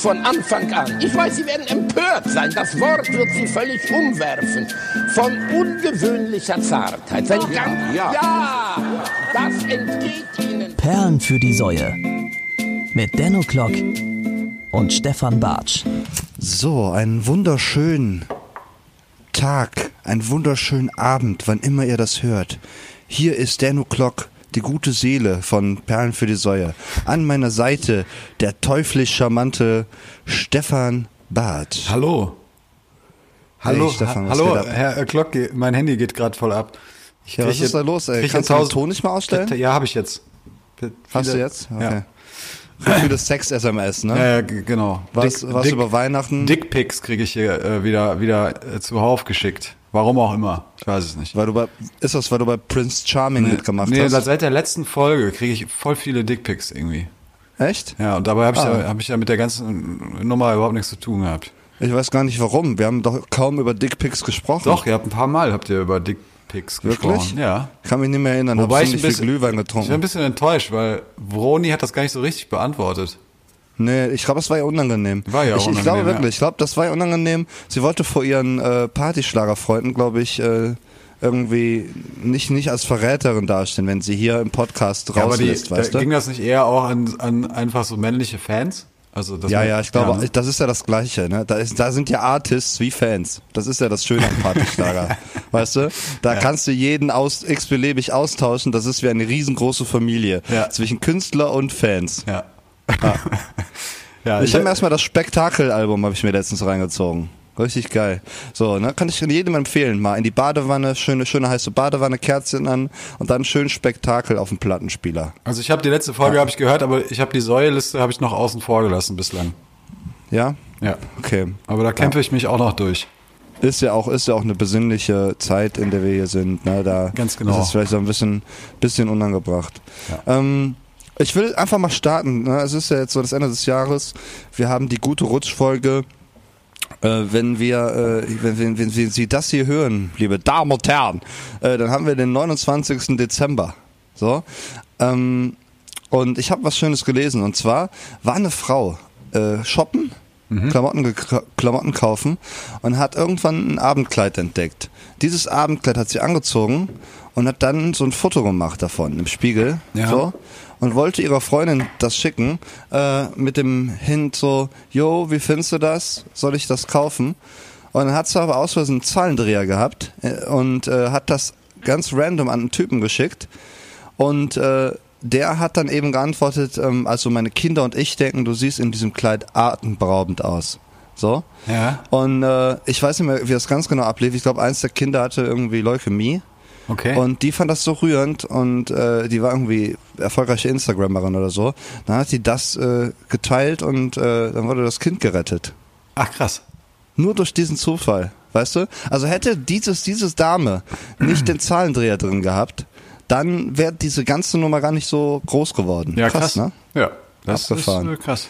von Anfang an. Ich weiß, Sie werden empört sein. Das Wort wird Sie völlig umwerfen. Von ungewöhnlicher Zartheit. Sein ja, ja. ja, das entgeht Ihnen. Perlen für die Säue. Mit Denno Klock und Stefan Bartsch. So, einen wunderschönen Tag, einen wunderschönen Abend, wann immer ihr das hört. Hier ist Denno Klock die gute Seele von Perlen für die Säue. An meiner Seite der teuflisch charmante Stefan Barth. Hallo. Hallo, hey, Stefan, ha hallo, Herr Klock, mein Handy geht gerade voll ab. Ich ja, was ist da los? Ey? Kannst du den Ton nicht mal ausstellen? Ja, habe ich jetzt. Hast du jetzt? Okay. Ja. Viele Sex-SMS, ne? Ja, ja, genau. Was, Dick, was Dick, über Weihnachten? Dickpics kriege ich hier äh, wieder, wieder äh, zuhauf geschickt. Warum auch immer. Ich weiß es nicht. Weil du bei, ist das, weil du bei Prince Charming nee, mitgemacht nee, hast? Nee, seit der letzten Folge kriege ich voll viele Dickpics irgendwie. Echt? Ja, und dabei habe ich, ah. ja, hab ich ja mit der ganzen Nummer überhaupt nichts zu tun gehabt. Ich weiß gar nicht warum. Wir haben doch kaum über Dickpics gesprochen. Doch, ihr habt ein paar Mal habt ihr über Dickpics gesprochen. Wirklich? Ja. Kann mich nicht mehr erinnern. Wobei ich ein bisschen, Glühwein getrunken. Ich bin ein bisschen enttäuscht, weil Vroni hat das gar nicht so richtig beantwortet. Nee, ich glaube, das war ja unangenehm. War ja ich, unangenehm. Ich glaube wirklich, ja. ich glaube, das war ja unangenehm. Sie wollte vor ihren äh, Partyschlagerfreunden, glaube ich, äh, irgendwie nicht, nicht als Verräterin dastehen, wenn sie hier im Podcast ja, rauslässt, weißt da, du? Ging das nicht eher auch an, an einfach so männliche Fans? Also das ja, ja, ich glaube, ne? das ist ja das Gleiche. Ne? Da, ist, da sind ja Artists wie Fans. Das ist ja das Schöne am Partyschlager. weißt du? Da ja. kannst du jeden aus, x-beliebig austauschen. Das ist wie eine riesengroße Familie ja. zwischen Künstler und Fans. Ja. Ah. ja, ich habe mir erstmal das Spektakelalbum habe ich mir letztens reingezogen. Richtig geil. So, ne, kann ich jedem empfehlen. Mal in die Badewanne, schöne, schöne heiße Badewanne, Kerzen an und dann schön Spektakel auf dem Plattenspieler. Also ich habe die letzte Folge ja. habe ich gehört, aber ich habe die Säuliste habe ich noch außen vor gelassen bislang. Ja? Ja. Okay. Aber da kämpfe ja. ich mich auch noch durch. Ist ja auch, ist ja auch eine besinnliche Zeit, in der wir hier sind. Ne? Da Ganz genau. ist es vielleicht so ein bisschen, bisschen unangebracht. Ja. Ähm, ich will einfach mal starten. Ne? Es ist ja jetzt so das Ende des Jahres. Wir haben die gute Rutschfolge. Äh, wenn wir, äh, wenn, wenn, wenn Sie das hier hören, liebe Damen und Herren, äh, dann haben wir den 29. Dezember. So. Ähm, und ich habe was Schönes gelesen. Und zwar war eine Frau äh, shoppen, mhm. Klamotten, Klamotten kaufen und hat irgendwann ein Abendkleid entdeckt. Dieses Abendkleid hat sie angezogen und hat dann so ein Foto gemacht davon im Spiegel. Ja. So und wollte ihrer Freundin das schicken äh, mit dem Hint so, yo, wie findest du das? Soll ich das kaufen? Und dann hat sie aber aus Versehen einen Zahlendreher gehabt äh, und äh, hat das ganz random an einen Typen geschickt und äh, der hat dann eben geantwortet, ähm, also meine Kinder und ich denken, du siehst in diesem Kleid atemberaubend aus. So. Ja. Und äh, ich weiß nicht mehr, wie das ganz genau ablief. Ich glaube, eins der Kinder hatte irgendwie Leukämie. Okay. Und die fand das so rührend und äh, die war irgendwie erfolgreiche Instagrammerin oder so. Dann hat sie das äh, geteilt und äh, dann wurde das Kind gerettet. Ach krass. Nur durch diesen Zufall, weißt du? Also hätte dieses, dieses Dame nicht den Zahlendreher drin gehabt, dann wäre diese ganze Nummer gar nicht so groß geworden. Ja, krass, krass. ne? Ja, das Abgefahren. ist äh, krass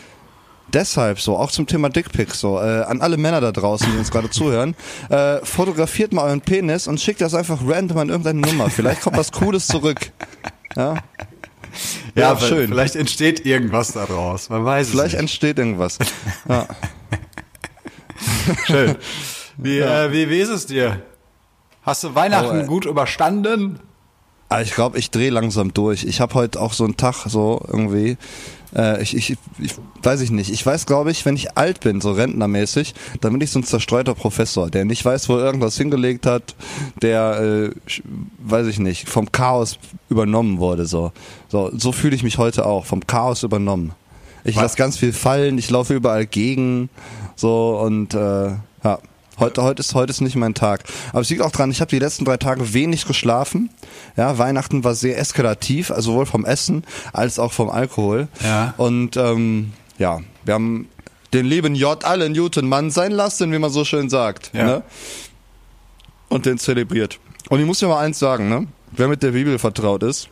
deshalb so, auch zum Thema Dickpics so, äh, an alle Männer da draußen, die uns gerade zuhören, äh, fotografiert mal euren Penis und schickt das einfach random an irgendeine Nummer. Vielleicht kommt was Cooles zurück. Ja. Ja, ja schön. Vielleicht entsteht irgendwas daraus. Man weiß Vielleicht es nicht. entsteht irgendwas. Ja. schön. Wie, ja. äh, wie, wie ist es dir? Hast du Weihnachten oh, gut überstanden? Ah, ich glaube, ich drehe langsam durch. Ich habe heute auch so einen Tag so irgendwie. Äh, ich, ich, ich weiß ich nicht. Ich weiß, glaube ich, wenn ich alt bin, so rentnermäßig, dann bin ich so ein zerstreuter Professor, der nicht weiß, wo irgendwas hingelegt hat, der, äh, weiß ich nicht, vom Chaos übernommen wurde. So, so, so fühle ich mich heute auch, vom Chaos übernommen. Ich lasse ganz viel fallen, ich laufe überall gegen, so und äh, ja. Heute, heute, ist, heute ist nicht mein Tag. Aber es liegt auch dran, ich habe die letzten drei Tage wenig geschlafen. Ja, Weihnachten war sehr eskalativ, also sowohl vom Essen als auch vom Alkohol. Ja. Und ähm, ja, wir haben den lieben J allen guten Mann sein lassen, wie man so schön sagt. Ja. Ne? Und den zelebriert. Und ich muss dir mal eins sagen, ne? Wer mit der Bibel vertraut ist,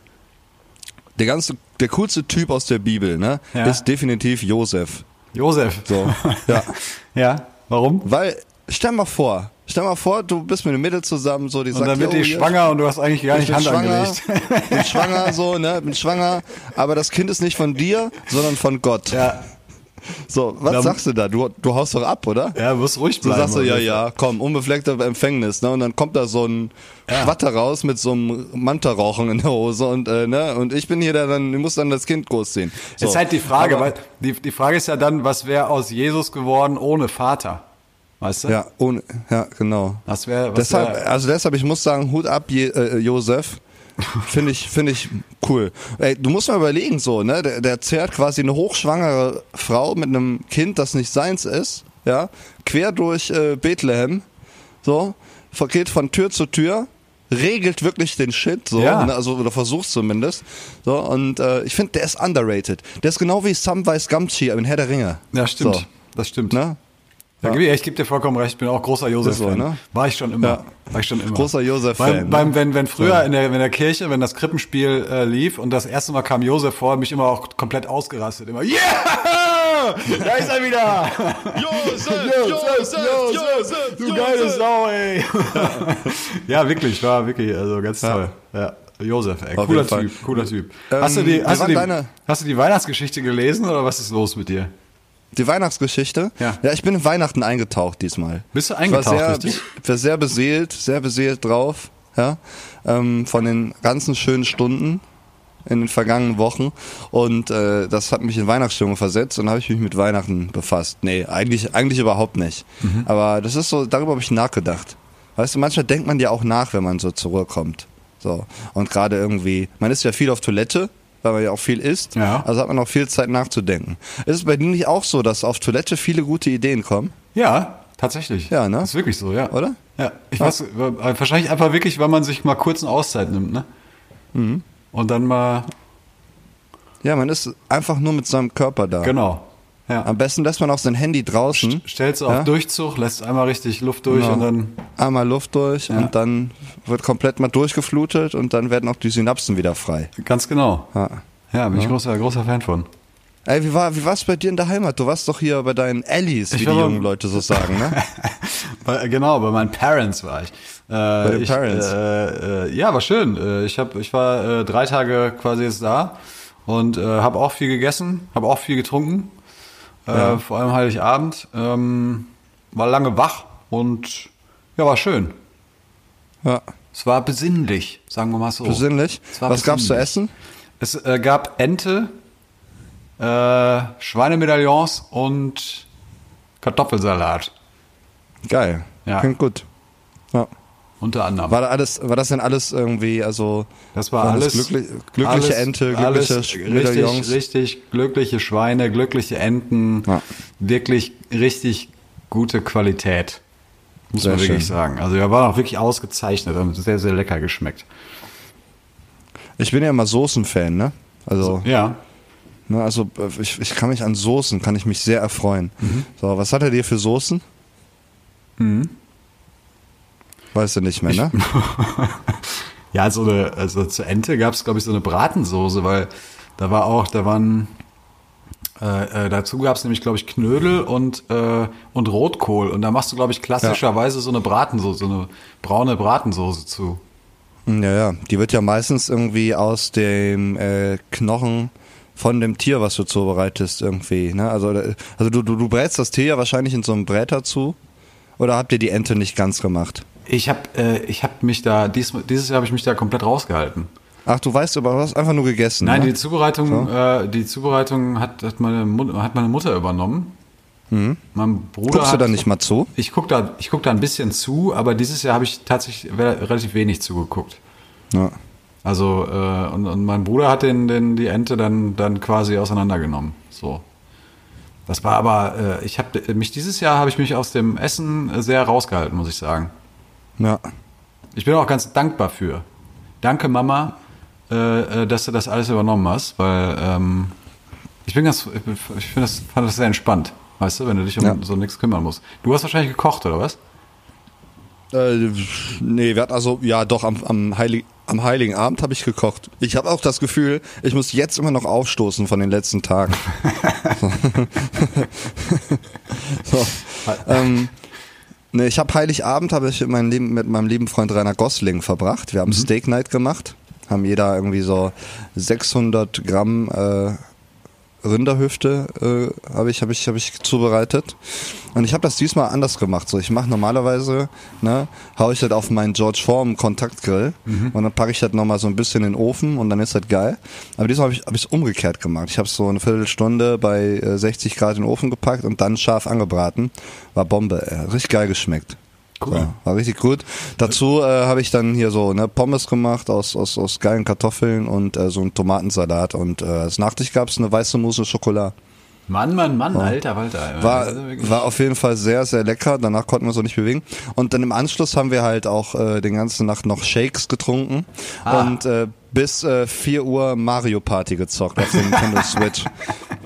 der ganze, der coolste Typ aus der Bibel, ne, ja. ist definitiv Josef. Josef. So, ja. ja. Warum? Weil Stell mal vor, stell mal vor, du bist mit einem Mädel zusammen, so die und sagt, dann wird die schwanger und du hast eigentlich gar nicht Hand schwanger, angelegt. Bin schwanger, so, ne, bin schwanger, aber das Kind ist nicht von dir, sondern von Gott. Ja. So, was Da- sagst du da? Du, du haust doch ab, oder? Ja, muss ruhig Du bleiben. sagst so, ja, ja, komm, unbefleckte Empfängnis, ne? Und dann kommt da so ein Schwatter raus mit so einem Mantarauchen in der Hose und, äh, ne? Und ich bin hier der dann, ich muss dann das Kind großziehen. So. Ist halt die Frage, Aber- weil die, die Frage ist ja dann, was wäre aus Jesus geworden ohne Vater? Weißt du? Ja, ohne, ja, genau. Das wäre, was Deshalb, wär, also deshalb, ich muss sagen, Hut ab, Je, äh, Josef. Finde ich, finde ich cool. Ey, du musst mal überlegen, so, ne? Der, der zerrt quasi eine hochschwangere Frau mit einem Kind, das nicht seins ist, ja, quer durch äh, Bethlehem, so, geht von Tür zu Tür, regelt wirklich den Shit, so, Ja. ne? also oder versucht zumindest, so und äh, ich finde, der ist underrated. Der ist genau wie Samwise Gamgee in Herr der Ringe. ja, stimmt. So, Das stimmt. ne? Ja, gib- ich gebe dir vollkommen recht, ich bin auch großer Josef-Fan. Ne? War ich schon immer. Ja. War ich schon immer. Großer Josef-Fan, Beim, ne? beim, wenn, wenn früher in der, in der Kirche, wenn das Krippenspiel äh, lief und das erste Mal kam Josef vor, mich immer auch komplett ausgerastet. Immer, yeah! Da ist er wieder! Josef, Josef, Du geile Sau, ey! ja, wirklich, war wirklich, also ganz toll. Ja. Josef, ey, Auf cooler Fall. Typ, cooler Typ. Ähm, hast, du die, hast, du die, deine- hast du die Weihnachtsgeschichte gelesen oder was ist los mit dir? Die Weihnachtsgeschichte? Ja. Ja, ich bin in Weihnachten eingetaucht diesmal. Bist du Ich eingetaucht, war sehr, richtig? Ich war sehr beseelt, sehr beseelt drauf, ja, ähm, von den ganzen schönen Stunden in den vergangenen Wochen und äh, das hat mich in Weihnachtsstimmung versetzt und habe ich mich mit Weihnachten befasst. Nee, eigentlich, eigentlich überhaupt nicht. Mhm. Aber das ist so, darüber habe ich nachgedacht. Weißt du, manchmal denkt man ja auch nach, wenn man so zurückkommt. So. Und gerade irgendwie, man ist ja viel auf Toilette, weil man ja auch viel isst. Ja. Also hat man auch viel Zeit nachzudenken. Ist es bei dir nicht auch so, dass auf Toilette viele gute Ideen kommen? Ja, tatsächlich. Ja, ne? Ist wirklich so, ja. Oder? Ja, ich weiß, äh, wahrscheinlich einfach wirklich, weil man sich mal kurz eine Auszeit nimmt, ne? Mhm. Und dann mal, Ja, man ist einfach nur mit seinem Körper da. genau. Ja. Am besten lässt man auch sein Handy draußen, Stellst du auf Ja? Durchzug, lässt einmal richtig Luft durch Genau. und dann, einmal Luft durch Ja. und dann wird komplett mal durchgeflutet und dann werden auch die Synapsen wieder frei. ganz genau. Ja. Ja, bin ich großer, großer Fan von. Ey, wie war wie war's bei dir in der Heimat? Du warst doch hier bei deinen Allies, wie Ich die jungen Leute so sagen, ne? Bei, genau, bei meinen Parents war ich. Äh, den ich, Parents? Äh, äh, ja, war schön. Äh, ich, hab, ich war äh, drei Tage quasi jetzt da und äh, habe auch viel gegessen, habe auch viel getrunken. Äh, Ja. Vor allem Heiligabend. Ähm, war lange wach und ja, war schön. Ja. Es war besinnlich, sagen wir mal so. Besinnlich. Es Was gab's zu besinnlich. essen? Es äh, gab Ente, äh, Schweinemedaillons und Kartoffelsalat. Geil. Ja. Klingt gut. Unter anderem. War da alles, war das denn alles irgendwie, also Das war alles glücklich, glückliche alles, Ente, alles glückliche Medaillons? richtig, richtig glückliche Schweine, glückliche Enten, Ja. wirklich richtig gute Qualität, muss Sehr man wirklich schön. sagen. Also wir waren auch wirklich ausgezeichnet, haben sehr sehr lecker geschmeckt. Ich bin ja immer Soßen-Fan, ne? Also, Ja, ne, also ich, ich kann mich an Soßen, kann ich mich sehr erfreuen. Mhm. So, was hat er dir für Soßen? Weißt du nicht mehr, ne? ja, so eine, also zur Ente gab es glaube ich so eine Bratensoße, weil da war auch, da waren äh, äh, dazu gab es nämlich, glaube ich, Knödel und, äh, und Rotkohl. Und da machst du, glaube ich, klassischerweise so eine Bratensoße, so eine braune Bratensoße zu. Ja, ja. Die wird ja meistens irgendwie aus dem äh, Knochen von dem Tier, was du zubereitest, irgendwie. Ne? Also, äh, also du, du, du brätst das Tier ja wahrscheinlich in so einem Bräter zu. Oder habt ihr die Ente nicht ganz gemacht? Ich habe äh, ich hab mich da, dies, dieses Jahr habe ich mich da komplett rausgehalten. Ach, du weißt aber, du hast einfach nur gegessen. Nein, ne? die Zubereitung, äh, die Zubereitung hat, hat, meine, hat meine Mutter übernommen. Mein Bruder Mhm. Guckst du hat, da nicht mal zu? Ich guck da, ich guck da ein bisschen zu, aber dieses Jahr habe ich tatsächlich re- relativ wenig zugeguckt. Ja. Also äh, und, und mein Bruder hat den, den die Ente dann dann quasi auseinandergenommen. So. Das war aber, äh, ich habe mich dieses Jahr habe ich mich aus dem Essen sehr rausgehalten, muss ich sagen. Ja. Ich bin auch ganz dankbar für. Danke Mama, äh, äh, dass du das alles übernommen hast, weil ähm, ich bin ganz, ich finde das, fand das sehr entspannt, weißt du, wenn du dich um Ja. so nichts kümmern musst. Du hast wahrscheinlich gekocht oder was? Äh, nee, wir hatten also, ja doch, am, am, Heilig, am Heiligen Abend habe ich gekocht. Ich habe auch das Gefühl, ich muss jetzt immer noch aufstoßen von den letzten Tagen. so. ähm, nee, ich habe Heiligabend habe ich mit meinem, lieben, mit meinem lieben Freund Rainer Gosling verbracht. Wir haben Steak Night gemacht, haben jeder irgendwie so 600 Gramm äh, Rinderhüfte äh, habe ich, hab ich, hab ich zubereitet. Und ich habe das diesmal anders gemacht. So, ich mache normalerweise, ne, hau ich das auf meinen George Form Kontaktgrill mhm. und dann packe ich das nochmal so ein bisschen in den Ofen und dann ist das geil. Aber diesmal habe ich es hab umgekehrt gemacht. Ich habe so eine Viertelstunde bei äh, 60 Grad in den Ofen gepackt und dann scharf angebraten. War Bombe, ey. richtig geil geschmeckt. Cool. Ja, war richtig gut. Dazu äh, habe ich dann hier so ne, Pommes gemacht aus, aus, aus geilen Kartoffeln und äh, so einen Tomatensalat. Und äh, als Nachtisch gab es eine weiße Mousse Schokolade. Mann, Mann, Mann, ja. alter Walter. War, war auf jeden Fall sehr, sehr lecker. Danach konnten wir uns auch nicht bewegen. Und dann im Anschluss haben wir halt auch äh, den ganzen Nacht noch Shakes getrunken. Ah. Und äh, bis äh, 4 Uhr Mario Party gezockt auf der Nintendo Switch.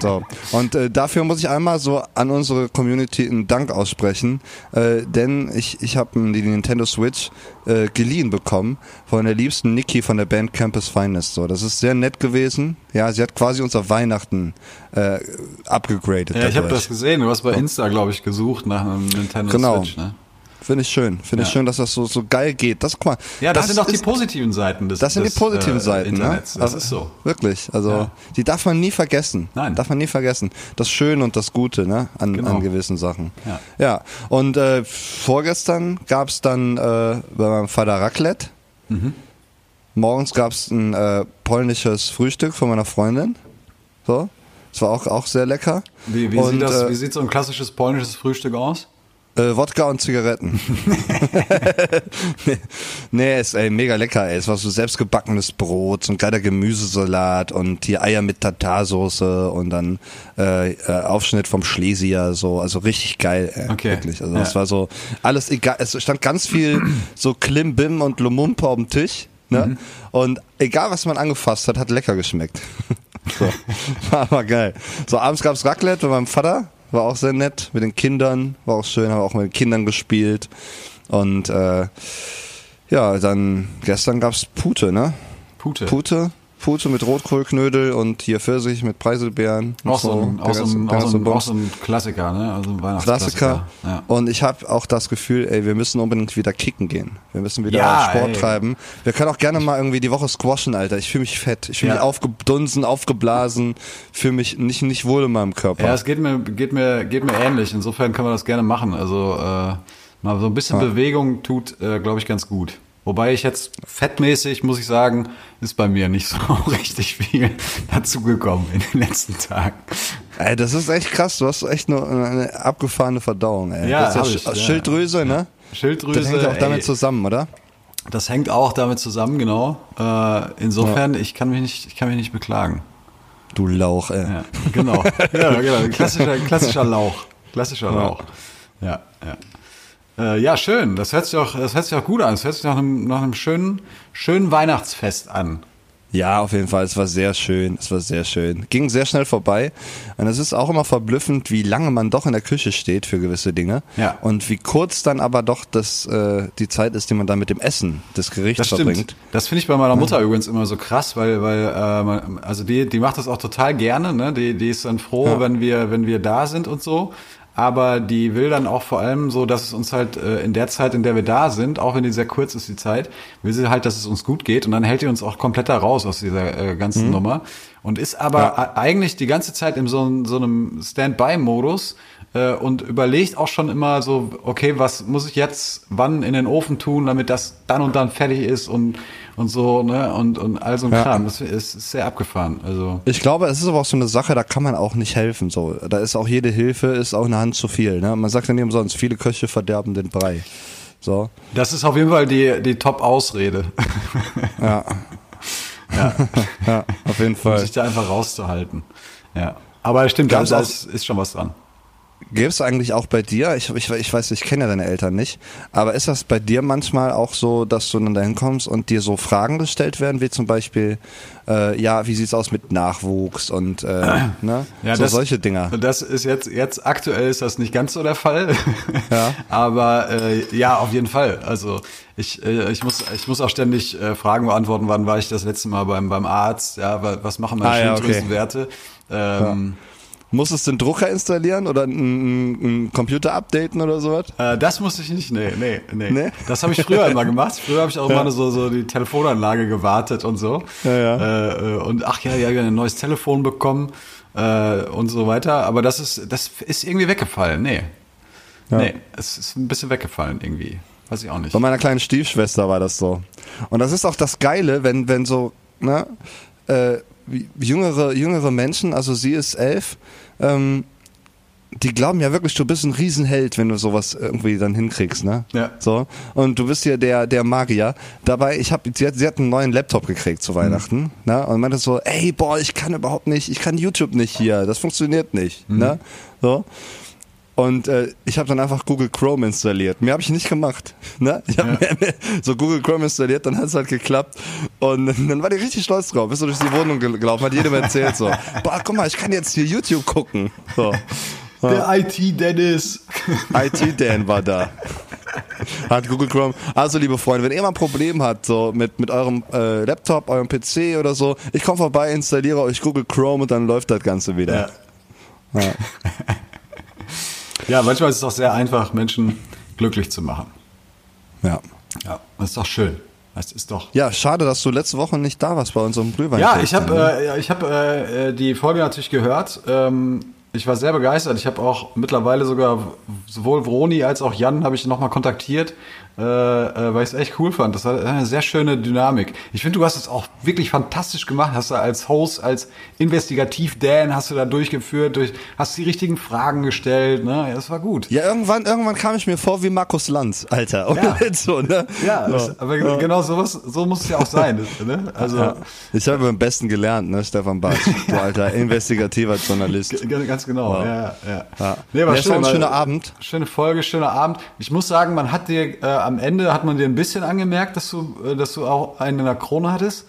So. Und äh, dafür muss ich einmal so an unsere Community einen Dank aussprechen, äh, denn ich, ich habe die Nintendo Switch äh, geliehen bekommen von der liebsten Niki von der Band Campus Finest. So, das ist sehr nett gewesen. Ja, sie hat quasi unser Weihnachten äh, abgegradet. Ja, ich habe das gesehen. Du hast bei Insta, glaube ich, gesucht nach einem Nintendo genau. Switch. Ne? Finde ich schön. Finde ja. ich schön, dass das so, so geil geht. Das, guck mal. Ja, das, das sind doch die positiven Seiten des Das sind des, die positiven äh, Seiten, ne? Internets. ne? Das ist so. Wirklich. Also, ja. die darf man nie vergessen. Nein. Darf man nie vergessen. Das Schöne und das Gute, ne? An, genau. an gewissen Sachen. Ja. Ja. Und, äh, vorgestern gab's dann, äh, bei meinem Vater Raclette. Mhm. Morgens gab's ein, äh, polnisches Frühstück von meiner Freundin. So. Das war auch, auch sehr lecker. Wie, wie, und, sieht das, äh, wie sieht so ein klassisches polnisches Frühstück aus? Äh, Wodka und Zigaretten. nee, nee, ist ey, mega lecker, ey. Es war so selbstgebackenes Brot, so ein geiler Gemüsesalat und hier Eier mit Tatarsoße und dann äh, äh, Aufschnitt vom Schlesier, so, also richtig geil, ey. Okay. Wirklich. Also es war so alles egal. Es stand ganz viel so Klimbim und Lumumpa auf dem Tisch. Ne? Mhm. Und egal was man angefasst hat, hat lecker geschmeckt. so. War aber geil. So, abends gab's Raclette bei meinem Vater war auch sehr nett mit den Kindern, war auch schön, habe auch mit den Kindern gespielt. Und äh, ja, dann gestern gab's Pute, ne? Pute. Pute. Pute mit Rotkohlknödel und hier Pfirsich mit Preiselbeeren. Auch so, ein, auch, so ein, auch, so ein, auch so ein Klassiker, ne? Also ein Weihnachtsklassiker. Klassiker. Ja. Und ich habe auch das Gefühl, ey, wir müssen unbedingt wieder kicken gehen. Wir müssen wieder ja, Sport ey. treiben. Wir können auch gerne mal irgendwie die Woche squashen, Alter. Ich fühle mich fett. Ich fühle ja. mich aufgedunsen, aufgeblasen, fühle mich nicht, nicht wohl in meinem Körper. Ja, es geht mir, geht mir, geht mir ähnlich. Insofern können wir das gerne machen. Also äh, mal so ein bisschen Bewegung tut, äh, glaube ich, ganz gut. Wobei ich jetzt fettmäßig, muss ich sagen, ist bei mir nicht so richtig viel dazugekommen in den letzten Tagen. Ey, das ist echt krass. Du hast echt nur eine abgefahrene Verdauung, ey. Ja, das ist ja ich, Schilddrüse, ja. ne? Schilddrüse. Das hängt auch damit ey, zusammen, oder? Das hängt auch damit zusammen, genau. Äh, insofern, ja. ich kann mich nicht, ich kann mich nicht beklagen. Du Lauch, ey. Ja, genau. ja, genau. Klassischer, klassischer Lauch. Klassischer Lauch. Ja, ja. Äh, ja, schön. Das hört sich auch, das hört sich auch gut an. Das hört sich nach einem, nach einem schönen, schönen Weihnachtsfest an. Ja, auf jeden Fall. Es war sehr schön. Es war sehr schön. Ging sehr schnell vorbei. Und es ist auch immer verblüffend, wie lange man doch in der Küche steht für gewisse Dinge. Ja. Und wie kurz dann aber doch das, äh, die Zeit ist, die man dann mit dem Essen des Gerichts das verbringt. Stimmt. Das finde ich bei meiner Mutter ja. übrigens immer so krass, weil, weil äh, man, also die, die macht das auch total gerne. Ne? Die, die ist dann froh, ja. wenn wir, wenn wir da sind und so aber die will dann auch vor allem so, dass es uns halt äh, in der Zeit, in der wir da sind, auch wenn die sehr kurz ist, die Zeit, will sie halt, dass es uns gut geht und dann hält die uns auch komplett da raus aus dieser äh, ganzen mhm. Nummer und ist aber ja. eigentlich die ganze Zeit in so, so einem Standby-Modus äh, und überlegt auch schon immer so, okay, was muss ich jetzt wann in den Ofen tun, damit das dann und dann fertig ist und und so, ne, und, und all so ein ja. Kram. Das ist, ist sehr abgefahren. Also. Ich glaube, es ist aber auch so eine Sache, da kann man auch nicht helfen. So. Da ist auch jede Hilfe, ist auch eine Hand zu viel. Ne? Man sagt ja nicht umsonst, viele Köche verderben den Brei. So. Das ist auf jeden Fall die, die Top-Ausrede. Ja. ja. ja, auf jeden Fall. Um sich da einfach rauszuhalten. Ja. Aber stimmt, da ist, ist schon was dran. Gäbe es eigentlich auch bei dir, ich, ich, ich weiß, ich kenne ja deine Eltern nicht, aber ist das bei dir manchmal auch so, dass du dann dahin kommst und dir so Fragen gestellt werden, wie zum Beispiel, äh, ja, wie sieht's aus mit Nachwuchs und äh, ne? ja, so das, solche Dinger. Das ist jetzt, jetzt aktuell ist das nicht ganz so der Fall. Ja. aber äh, ja, auf jeden Fall. Also ich, äh, ich, muss, ich muss auch ständig äh, Fragen beantworten, wann war ich das letzte Mal beim, beim Arzt, ja, was machen meine ah. Ja, okay. ähm, ja. Musstest du einen Drucker installieren oder einen, einen Computer updaten oder sowas? Äh, das musste ich nicht, nee, nee, nee. nee? Das habe ich früher immer gemacht. Früher habe ich auch ja. immer so, so die Telefonanlage gewartet und so. Ja, ja. Äh, äh und ach ja, ja, ich habe ein neues Telefon bekommen. äh, und so weiter. Aber das ist, das ist irgendwie weggefallen. Nee. Nee, es ist ein bisschen weggefallen irgendwie. Weiß ich auch nicht. Bei meiner kleinen Stiefschwester war das so. Und das ist auch das Geile, wenn, wenn so, ne, äh, jüngere, jüngere Menschen, also sie ist elf, ähm, die glauben ja wirklich, du bist ein Riesenheld, wenn du sowas irgendwie dann hinkriegst, ne? Ja. So. Und du bist ja der, der Magier. Dabei, ich habe, sie hat, sie hat einen neuen Laptop gekriegt zu Weihnachten, ne? Und meinte so, ey, boah, ich kann überhaupt nicht, ich kann YouTube nicht hier, das funktioniert nicht, ne? So. Und äh, ich habe dann einfach Google Chrome installiert. Mehr habe ich nicht gemacht. Ne? Ich habe so Google Chrome installiert, dann hat es halt geklappt. Und dann war die richtig stolz drauf. Bist du durch die Wohnung gel- gelaufen, hat jedem erzählt so. Boah, guck mal, ich kann jetzt hier YouTube gucken. So. Der IT-Dennis. IT-Dan war da. Hat Google Chrome. Also, liebe Freunde, wenn ihr mal ein Problem habt, so mit, mit eurem äh, Laptop, eurem PC oder so, ich komme vorbei, installiere euch Google Chrome und dann läuft das Ganze wieder. Ja, manchmal ist es auch sehr einfach, Menschen glücklich zu machen. Ja. Ja, das ist doch schön. Das ist doch. Ja, schade, dass du letzte Woche nicht da warst bei unserem Glühwein. Ja, ich habe äh, ja, ich hab, äh, äh, die Folge natürlich gehört. Ähm, ich war sehr begeistert. Ich habe auch mittlerweile sogar sowohl Vroni als auch Jan habe ich nochmal kontaktiert, äh, äh, weil ich es echt cool fand. Das war eine sehr schöne Dynamik. Ich finde, du hast es auch wirklich fantastisch gemacht. Hast du als Host, als Investigativ-Dan hast du da durchgeführt, durch, hast die richtigen Fragen gestellt. Ne? Ja, das war gut. Ja, irgendwann, irgendwann kam ich mir vor wie Markus Lanz, Alter. Oder Ja. so, ne? Ja, das, aber genau sowas, so muss es ja auch sein. Das, ne? Also Ja. Ich habe beim Besten gelernt, ne, Stefan Bartsch. Du alter investigativer Journalist. G- Ganz genau, Wow. ja, ja. Ja. Nee, aber Ja, es war ein schöner Abend. Schöne Folge, schöner Abend. Ich muss sagen, man hat dir äh, am Ende hat man dir ein bisschen angemerkt, dass du, äh, dass du auch einen in der Krone hattest.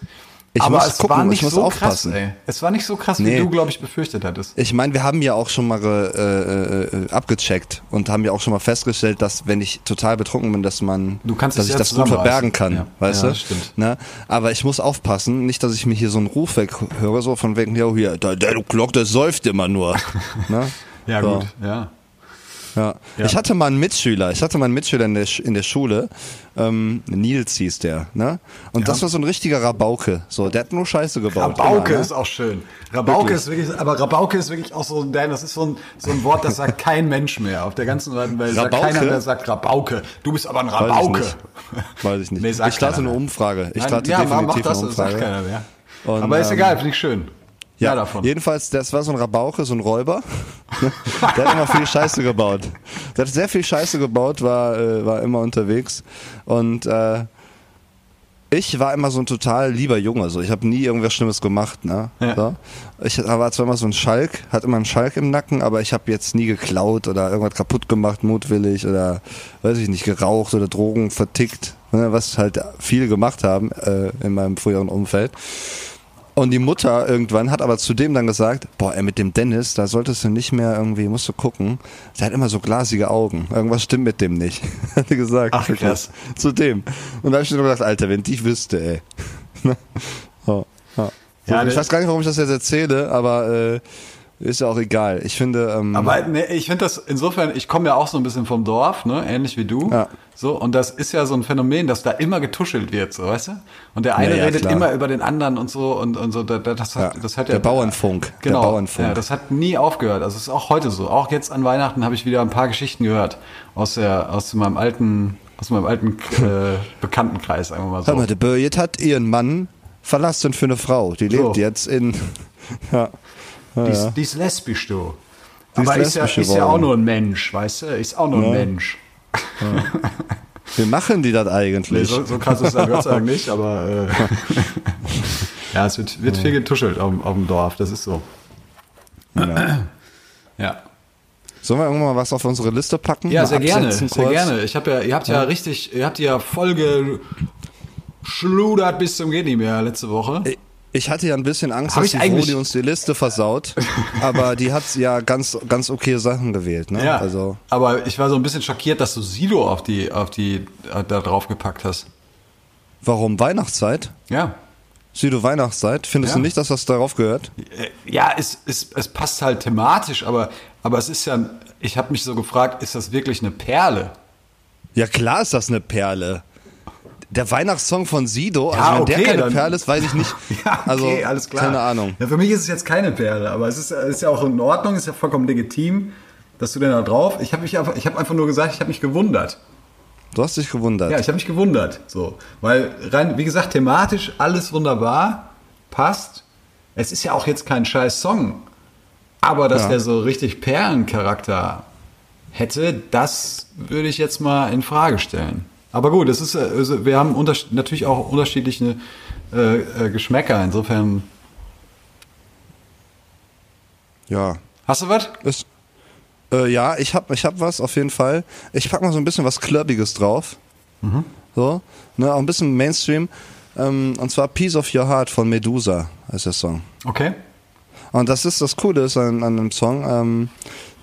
Ich aber muss es gucken, war ich nicht muss so aufpassen. krass, ey. Es war nicht so krass, Nee. wie du, glaube ich, befürchtet hattest. Ich meine, wir haben ja auch schon mal äh, äh, abgecheckt und haben ja auch schon mal festgestellt, dass wenn ich total betrunken bin, dass man, Du kannst dass ich das gut verbergen kann, Ja. weißt Ja, du? stimmt. Ne? Aber ich muss aufpassen, nicht, dass ich mir hier so einen Ruf weghöre, so von wegen, ja, hier, der, der Glock, der säuft immer nur. ne? Ja, So. gut, ja. Ja. Ja. Ich hatte mal einen Mitschüler, ich hatte mal einen Mitschüler in der, Sch- in der Schule, ähm, Nils hieß der, ne? Und das war so ein richtiger Rabauke, so, der hat nur Scheiße gebaut. Rabauke immer, ne? ist auch schön. Rabauke Wirklich. ist wirklich, aber Rabauke ist wirklich auch so ein, das ist so ein, so ein Wort, das sagt kein Mensch mehr. Auf der ganzen Welt sagt Rabauke? keiner mehr sagt Rabauke. Du bist aber ein Weiß ich Rabauke. nicht. Weiß ich nicht. Nee, ich starte eine. Umfrage. Ich Nein, starte ja, definitiv mach das, eine das sagt Umfrage. keiner mehr. Und, aber ist ähm, egal, finde ich schön. Ja, Mehr davon. jedenfalls, das war so ein Rabauche, so ein Räuber. Der hat immer viel Scheiße gebaut. Der hat sehr viel Scheiße gebaut, war, äh, war immer unterwegs. Und äh, ich war immer so ein total lieber Junge. So. Ich habe nie irgendwas Schlimmes gemacht. Ne? Ja. So. Ich war zwar immer so ein Schalk, hatte immer einen Schalk im Nacken, aber ich habe jetzt nie geklaut oder irgendwas kaputt gemacht, mutwillig oder weiß ich nicht, geraucht oder Drogen vertickt, ne? was halt viele gemacht haben äh, in meinem früheren Umfeld. Und die Mutter irgendwann hat aber zu dem dann gesagt, boah, ey, mit dem Dennis, da solltest du nicht mehr irgendwie, musst du gucken. Der hat immer so glasige Augen. Irgendwas stimmt mit dem nicht. hat die gesagt. Ach, krass. Zu dem. Und da habe ich mir gedacht, Alter, wenn die wüsste, ey. so, ja. Ich weiß gar nicht, warum ich das jetzt erzähle, aber äh, ist ja auch egal. Ich finde, ähm, Aber ne, ich finde das insofern, ich komme ja auch so ein bisschen vom Dorf, ne, ähnlich wie du. Ja. So, und das ist ja so ein Phänomen, dass da immer getuschelt wird, so, weißt du? Und der eine Ja, ja, redet klar. immer über den anderen und so und, und so, da- da- das hat, Ja, das hat ja. der Bauernfunk, der Genau. Bauernfunk. Ja, das hat nie aufgehört. Also es ist auch heute so. Auch jetzt an Weihnachten habe ich wieder ein paar Geschichten gehört aus der, aus meinem alten, aus meinem alten äh, Bekanntenkreis, sagen wir mal so. hör mal, der Birgit hat ihren Mann verlassen für eine Frau. Die lebt So. jetzt in, ja. Ja, Die ist, ja. die ist lesbisch, du. Die ist Aber ist, ja, lesbisch ist ja auch nur ein Mensch, weißt du? Ist auch nur ein Ja. Mensch. Wie machen die das Nee, eigentlich? so, so krass ist ja Gott sei Dank nicht, aber äh, ja, es wird, wird viel getuschelt auf, dem- auf dem Dorf, das ist so. Ja. Ja, Sollen wir irgendwann mal was auf unsere Liste packen? ja Mal sehr gerne, sehr kurz? gerne. Ich habe ja, ihr habt ja, richtig, ihr habt ja voll geschludert bis zum geht nicht mehr letzte Woche. Ich hatte ja ein bisschen Angst, Hab dass ich die uns die Liste versaut, aber die hat ja ganz, ganz okay Sachen gewählt. Ne? Ja, Also, aber ich war so ein bisschen schockiert, dass du Sido auf die, auf die, äh, da drauf gepackt hast. warum Weihnachtszeit? Ja. Sieh du Weihnachtszeit? Findest Ja. du nicht, dass das darauf gehört? Äh, Ja, es, es, es passt halt thematisch, aber, aber es ist ja, ich habe mich so gefragt, ist das wirklich eine Perle? Ja klar ist das eine Perle. Der Weihnachtssong von Sido, also Ja, wenn okay, der keine dann- Perle ist, weiß ich nicht. Ja, okay, also, alles klar. Keine Ahnung. Ja, für mich ist es jetzt keine Perle, aber es ist, ist ja auch in Ordnung, ist ja vollkommen legitim, dass du denn da drauf. Ich habe mich einfach, ich habe einfach nur gesagt, ich habe mich gewundert. Du hast dich gewundert. Ja, ich habe mich gewundert, so, weil rein, wie gesagt, thematisch alles wunderbar, passt. Es ist ja auch jetzt kein scheiß Song, aber dass Ja. der so richtig Perlencharakter hätte, das würde ich jetzt mal in Frage stellen. Aber gut, es ist, also wir haben natürlich auch unterschiedliche äh, äh, Geschmäcker. Insofern, ja. hast du was? Ist, äh, ja, ich hab, ich hab was auf jeden Fall. Ich pack mal so ein bisschen was Clubbiges drauf. So, ne, auch ein bisschen Mainstream. Ähm, und zwar Piece of Your Heart von Medusa heißt der Song. Okay. Und das ist das Coole ist an, an dem Song. Ähm,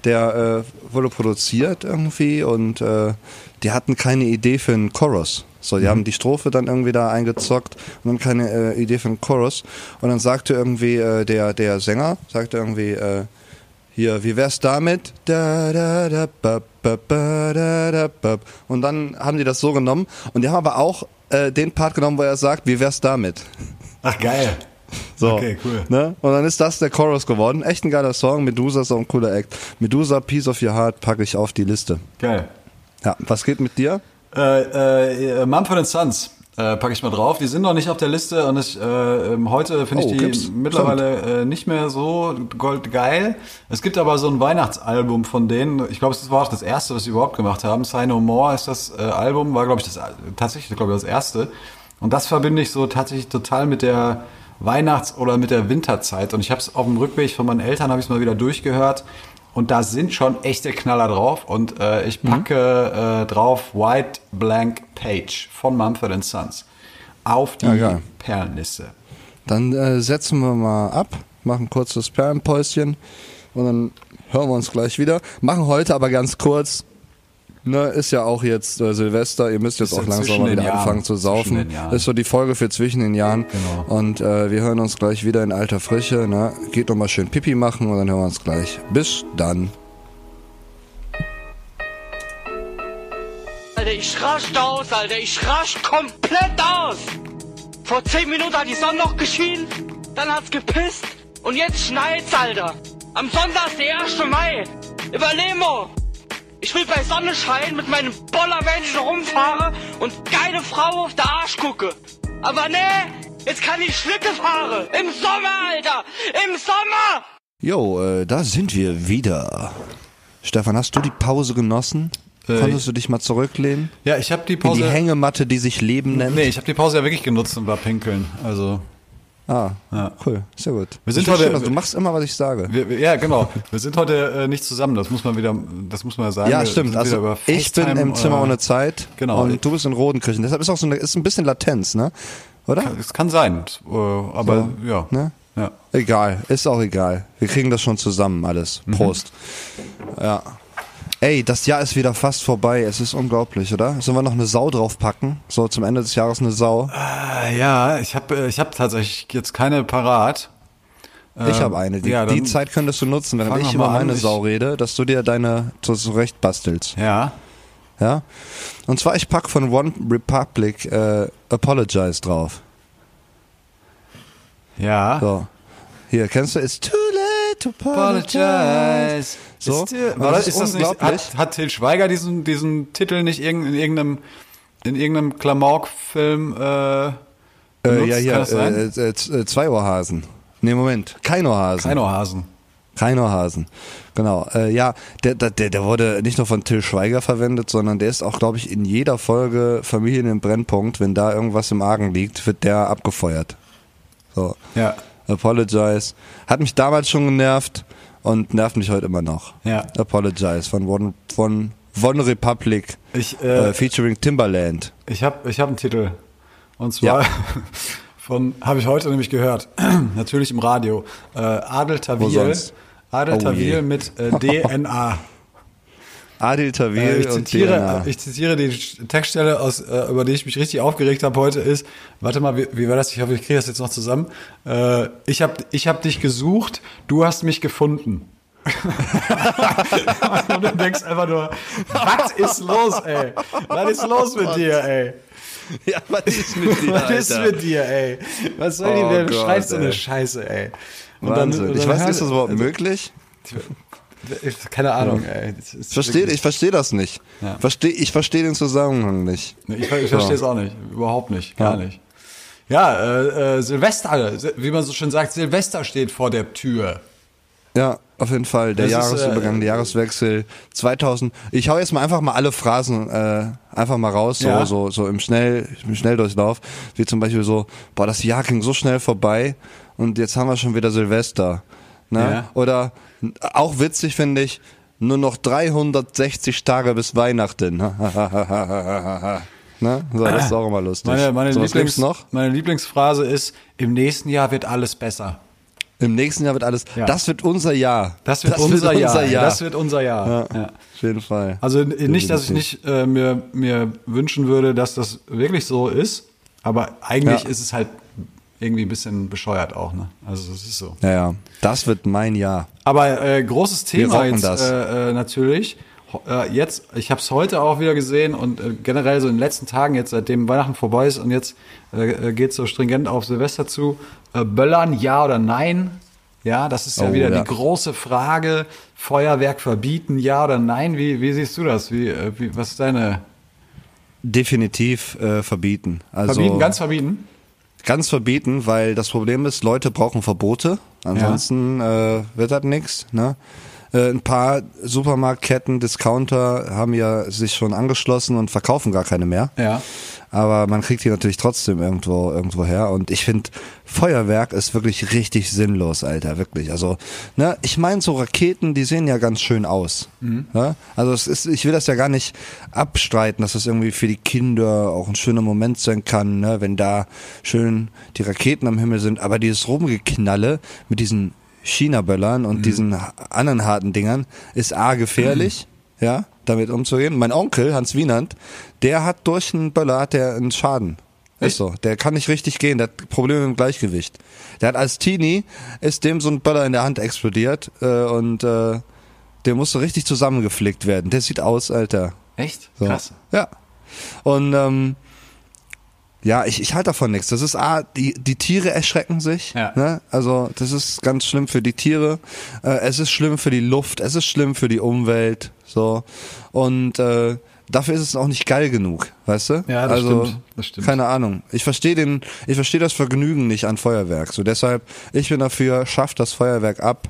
der äh, wurde produziert irgendwie und äh, die hatten keine Idee für einen Chorus. So, die haben die Strophe dann irgendwie da eingezockt und dann keine äh, Idee für einen Chorus. Und dann sagte irgendwie äh, der, der Sänger, sagte irgendwie, äh, hier, wie wär's damit? Da, da, da, ba, ba, ba, da, da, ba. Und dann haben die das so genommen und die haben aber auch äh, den Part genommen, wo er sagt, wie wär's damit? Ach, geil. So, Okay, cool. Ne? Und dann ist das der Chorus geworden. Echt ein geiler Song. Medusa ist auch ein cooler Act. Medusa, Piece of Your Heart packe ich auf die Liste. Geil. Ja, was geht mit dir? Äh, äh, Mumford Sons äh, packe ich mal drauf. Die sind noch nicht auf der Liste und ich, äh, ähm, heute finde Oh, ich die gibt's? mittlerweile äh, nicht mehr so goldgeil. Es gibt aber so ein Weihnachtsalbum von denen. Ich glaube, es war auch das erste, was sie überhaupt gemacht haben. Say No More ist das äh, Album, war glaube ich das tatsächlich glaube ich das erste. Und das verbinde ich so tatsächlich total mit der Weihnachts- oder mit der Winterzeit. Und ich habe es auf dem Rückweg von meinen Eltern habe ich es mal wieder durchgehört. Und da sind schon echte Knaller drauf. Und äh, ich packe äh, drauf White Blank Page von Mumford Sons auf die Ja. Perlenliste. Dann äh, setzen wir mal ab, machen kurz das Perlenpäuschen und dann hören wir uns gleich wieder. Machen heute aber ganz kurz. Ne, ist ja auch jetzt äh, Silvester, ihr müsst jetzt Ist auch langsam mal wieder Jahren. anfangen zu saufen. Ist so die Folge für zwischen den Jahren. Genau. Und äh, wir hören uns gleich wieder in alter Frische. Ne? Geht noch mal schön Pipi machen und dann hören wir uns gleich. Bis dann. Alter, ich raste aus, Alter. Ich raste komplett aus. Vor zehn Minuten hat die Sonne noch geschienen, dann hat's gepisst und jetzt schneit's, Alter. Am Sonntag ist der 1. Mai. Überlemo. Ich will bei Sonnenschein mit meinem Bollermännchen rumfahren und geile Frau auf der Arsch gucke. Aber nee, jetzt kann ich Schlitte fahren. Im Sommer, Alter. Im Sommer. Jo, äh, da sind wir wieder. Stefan, hast du die Pause genossen? Äh, Konntest du dich mal zurücklehnen? Ja, ich habe die In Pause. die Hängematte, die sich Leben nennt? nee, ich habe die Pause ja wirklich genutzt und war pinkeln. Also Ah, Ja. cool, sehr gut. Wir sind heute- das. du machst immer, was ich sage. wir, wir- ja, genau. Wir sind heute äh, nicht zusammen. Das muss man wieder, das muss man sagen. Ja, stimmt. Also ich bin im Zimmer äh, ohne Zeit genau. und du bist in Rodenkirchen. Deshalb ist auch so eine, ist ein bisschen Latenz, ne? Oder? Es kann sein, äh, aber ja. Ne? ja. Egal, ist auch egal. Wir kriegen das schon zusammen alles. Mhm. Prost. Ja. Ey, das Jahr ist wieder fast vorbei. Es ist unglaublich, oder? Sollen wir noch eine Sau draufpacken? So zum Ende des Jahres eine Sau. Äh, ja, ich habe ich hab tatsächlich jetzt keine parat. Ich Ähm, habe eine. Die, ja, die Zeit könntest du nutzen, während fang ich über an. meine Sau rede, dass du dir deine so zurecht bastelst. Ja. Ja? Und zwar, ich pack von One Republic äh, Apologize drauf. Ja. So. Hier, kennst du? It's too to apologize. So. Ist, Und war das ist das nicht, unglaublich. hat, hat Til Schweiger diesen, diesen Titel nicht irgend- in irgendeinem, in irgendeinem Klamauk-Film äh, Äh, benutzt? ja, hier, äh, äh, äh, zwei Ohrhasen. Nee, Moment. Kein Ohrhasen. Kein Ohrhasen. Kein Ohrhasen. Genau. Äh, ja, der, der, der der wurde nicht nur von Till Schweiger verwendet, sondern der ist auch, glaube ich, in jeder Folge Familien im Brennpunkt. Wenn da irgendwas im Argen liegt, wird der abgefeuert. So. Ja. Apologize. Hat mich damals schon genervt und nervt mich heute immer noch. Ja. Apologize von One, von One Republic Ich, äh, äh, featuring Timbaland. Ich habe ich hab einen Titel. Und zwar Ja. von, habe ich heute nämlich gehört, natürlich im Radio, äh, Adel Tawil. Adel Oh Tawil je. mit äh, DNA. Adil Tawil Äh, ich, und zitiere, ich zitiere die Textstelle, aus, äh, über die ich mich richtig aufgeregt habe heute, ist, warte mal, wie, wie war das? Ich hoffe, ich kriege das jetzt noch zusammen. Äh, ich habe ich hab dich gesucht, du hast mich gefunden. und du denkst einfach nur, was ist los, ey? Was ist los mit dir, ey? Ja, was ist mit dir, Was ist mit dir, ey? Was soll die Oh denn? Schreibst so eine. Scheiße, ey. Und Wahnsinn. und ich weiß ist das überhaupt also, möglich? Ich- Keine Ahnung, ey. Ist Ich verstehe versteh das nicht. Ja. Versteh, ich verstehe den Zusammenhang nicht. Ich, ich verstehe es auch nicht. Überhaupt nicht. Gar nicht. Ja, äh, äh, Silvester, wie man so schön sagt, Silvester steht vor der Tür. Ja, auf jeden Fall. Der Das ist, Jahresübergang, äh, der Jahreswechsel 2000. Ich hau jetzt mal einfach mal alle Phrasen äh, einfach mal raus, so, Ja. so, so im, Schnell, im Schnelldurchlauf. Wie zum Beispiel so, boah, das Jahr ging so schnell vorbei und jetzt haben wir schon wieder Silvester. Ne? Ja. Oder auch witzig finde ich, nur noch 360 Tage bis Weihnachten. ne? So, das ist auch immer lustig. Meine, meine, so, was Lieblings, noch? meine Lieblingsphrase ist, im nächsten Jahr wird alles besser. Im nächsten Jahr wird alles. Ja. Das wird unser Jahr. Das wird, unser, Jahr. Das wird unser Jahr. Ja, Ja. Auf jeden Fall. Also nicht, dass ich nicht äh, mir, mir wünschen würde, dass das wirklich so ist, aber eigentlich ist es halt irgendwie ein bisschen bescheuert auch. Ne? Also das ist so. Ja, ja. Das wird mein Jahr. Aber äh, großes Thema jetzt. Äh, äh, natürlich. Äh, jetzt, ich habe es heute auch wieder gesehen und äh, generell so in den letzten Tagen, jetzt seitdem Weihnachten vorbei ist und jetzt äh, geht so stringent auf Silvester zu. Böllern, ja oder nein? Ja, das ist ja Oh, wieder ja. die große Frage. Feuerwerk verbieten, ja oder nein? Wie, wie siehst du das? Wie, wie, was ist deine Definitiv verbieten. Also Verbieten, ganz verbieten? Ganz verbieten, weil das Problem ist, Leute brauchen Verbote. Ansonsten äh, wird das nix. Ne? Äh, ein paar Supermarktketten, Discounter haben ja sich schon angeschlossen und verkaufen gar keine mehr. Ja. Aber man kriegt die natürlich trotzdem irgendwo irgendwo her. Und ich finde, Feuerwerk ist wirklich richtig sinnlos, Alter, wirklich. Also, ne, ich meine, so Raketen, die sehen ja ganz schön aus. Ne? Also es ist, ich will das ja gar nicht abstreiten, dass das irgendwie für die Kinder auch ein schöner Moment sein kann, ne, wenn da schön die Raketen am Himmel sind. Aber dieses Rumgeknalle mit diesen China-Böllern und diesen ha- anderen harten Dingern ist A gefährlich, ja, damit umzugehen. Mein Onkel, Hans Wienand, der hat durch einen Böller hat der einen Schaden. Ist so. Der kann nicht richtig gehen, der hat Probleme dem Gleichgewicht. Der hat als Teenie, ist dem so ein Böller in der Hand explodiert äh, und äh, der musste richtig zusammengeflickt werden. Der sieht aus, Alter. Echt? So. Krass. Ja. Und ähm, ja, ich, ich halte davon nichts. Das ist A, die, die Tiere erschrecken sich. Ja. Ne? Also das ist ganz schlimm für die Tiere. Äh, es ist schlimm für die Luft, es ist schlimm für die Umwelt. So. Und äh, dafür ist es auch nicht geil genug, weißt du? Ja, das also, stimmt. Das stimmt. Keine Ahnung. Ich verstehe den, ich verstehe das Vergnügen nicht an Feuerwerk. So deshalb, ich bin dafür, schafft das Feuerwerk ab.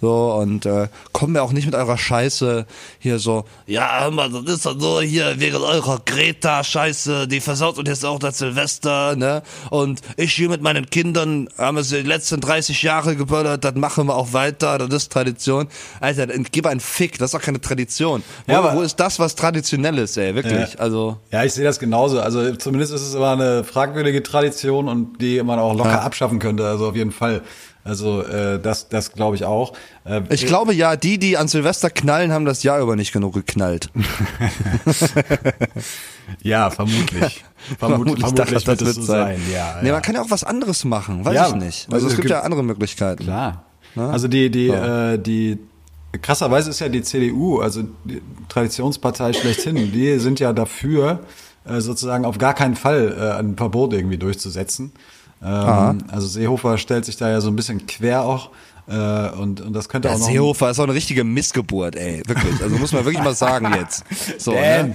So, und äh, kommen wir auch nicht mit eurer Scheiße hier so, ja, hör mal, das ist doch nur hier wegen eurer Greta-Scheiße, die versaut uns jetzt auch das Silvester, ne? Und ich hier mit meinen Kindern haben es die letzten 30 Jahre geböllert, das machen wir auch weiter, das ist Tradition. Alter, gib einen Fick, das ist doch keine Tradition. Wo, Ja, aber- wo ist das, was Traditionelles, ey, wirklich? Ja. Also, Ja, ich sehe das genauso. Also zumindest ist es immer eine fragwürdige Tradition und die man auch locker Ja. abschaffen könnte. Also auf jeden Fall. Also äh, das, das glaube ich auch. Äh, ich glaube ja, die, die an Silvester knallen, haben das Jahr über nicht genug geknallt. ja, vermutlich. Vermut, vermutlich, dachte, das wird es so sein. sein. Ja, Nee, ja. man kann ja auch was anderes machen, weiß Ja, ich nicht. also Also es es gibt gibt- ja andere Möglichkeiten. Klar. Ne? Also die, die, Ja. äh, die krasserweise ist ja die CDU, also die Traditionspartei schlechthin, die sind ja dafür, äh, sozusagen auf gar keinen Fall äh, ein Verbot irgendwie durchzusetzen. Ähm, also Seehofer stellt sich da ja so ein bisschen quer auch. Äh, und, und das könnte Der auch noch. Seehofer ist auch eine richtige Missgeburt, ey. Wirklich. Also muss man wirklich mal sagen jetzt. So, Dan,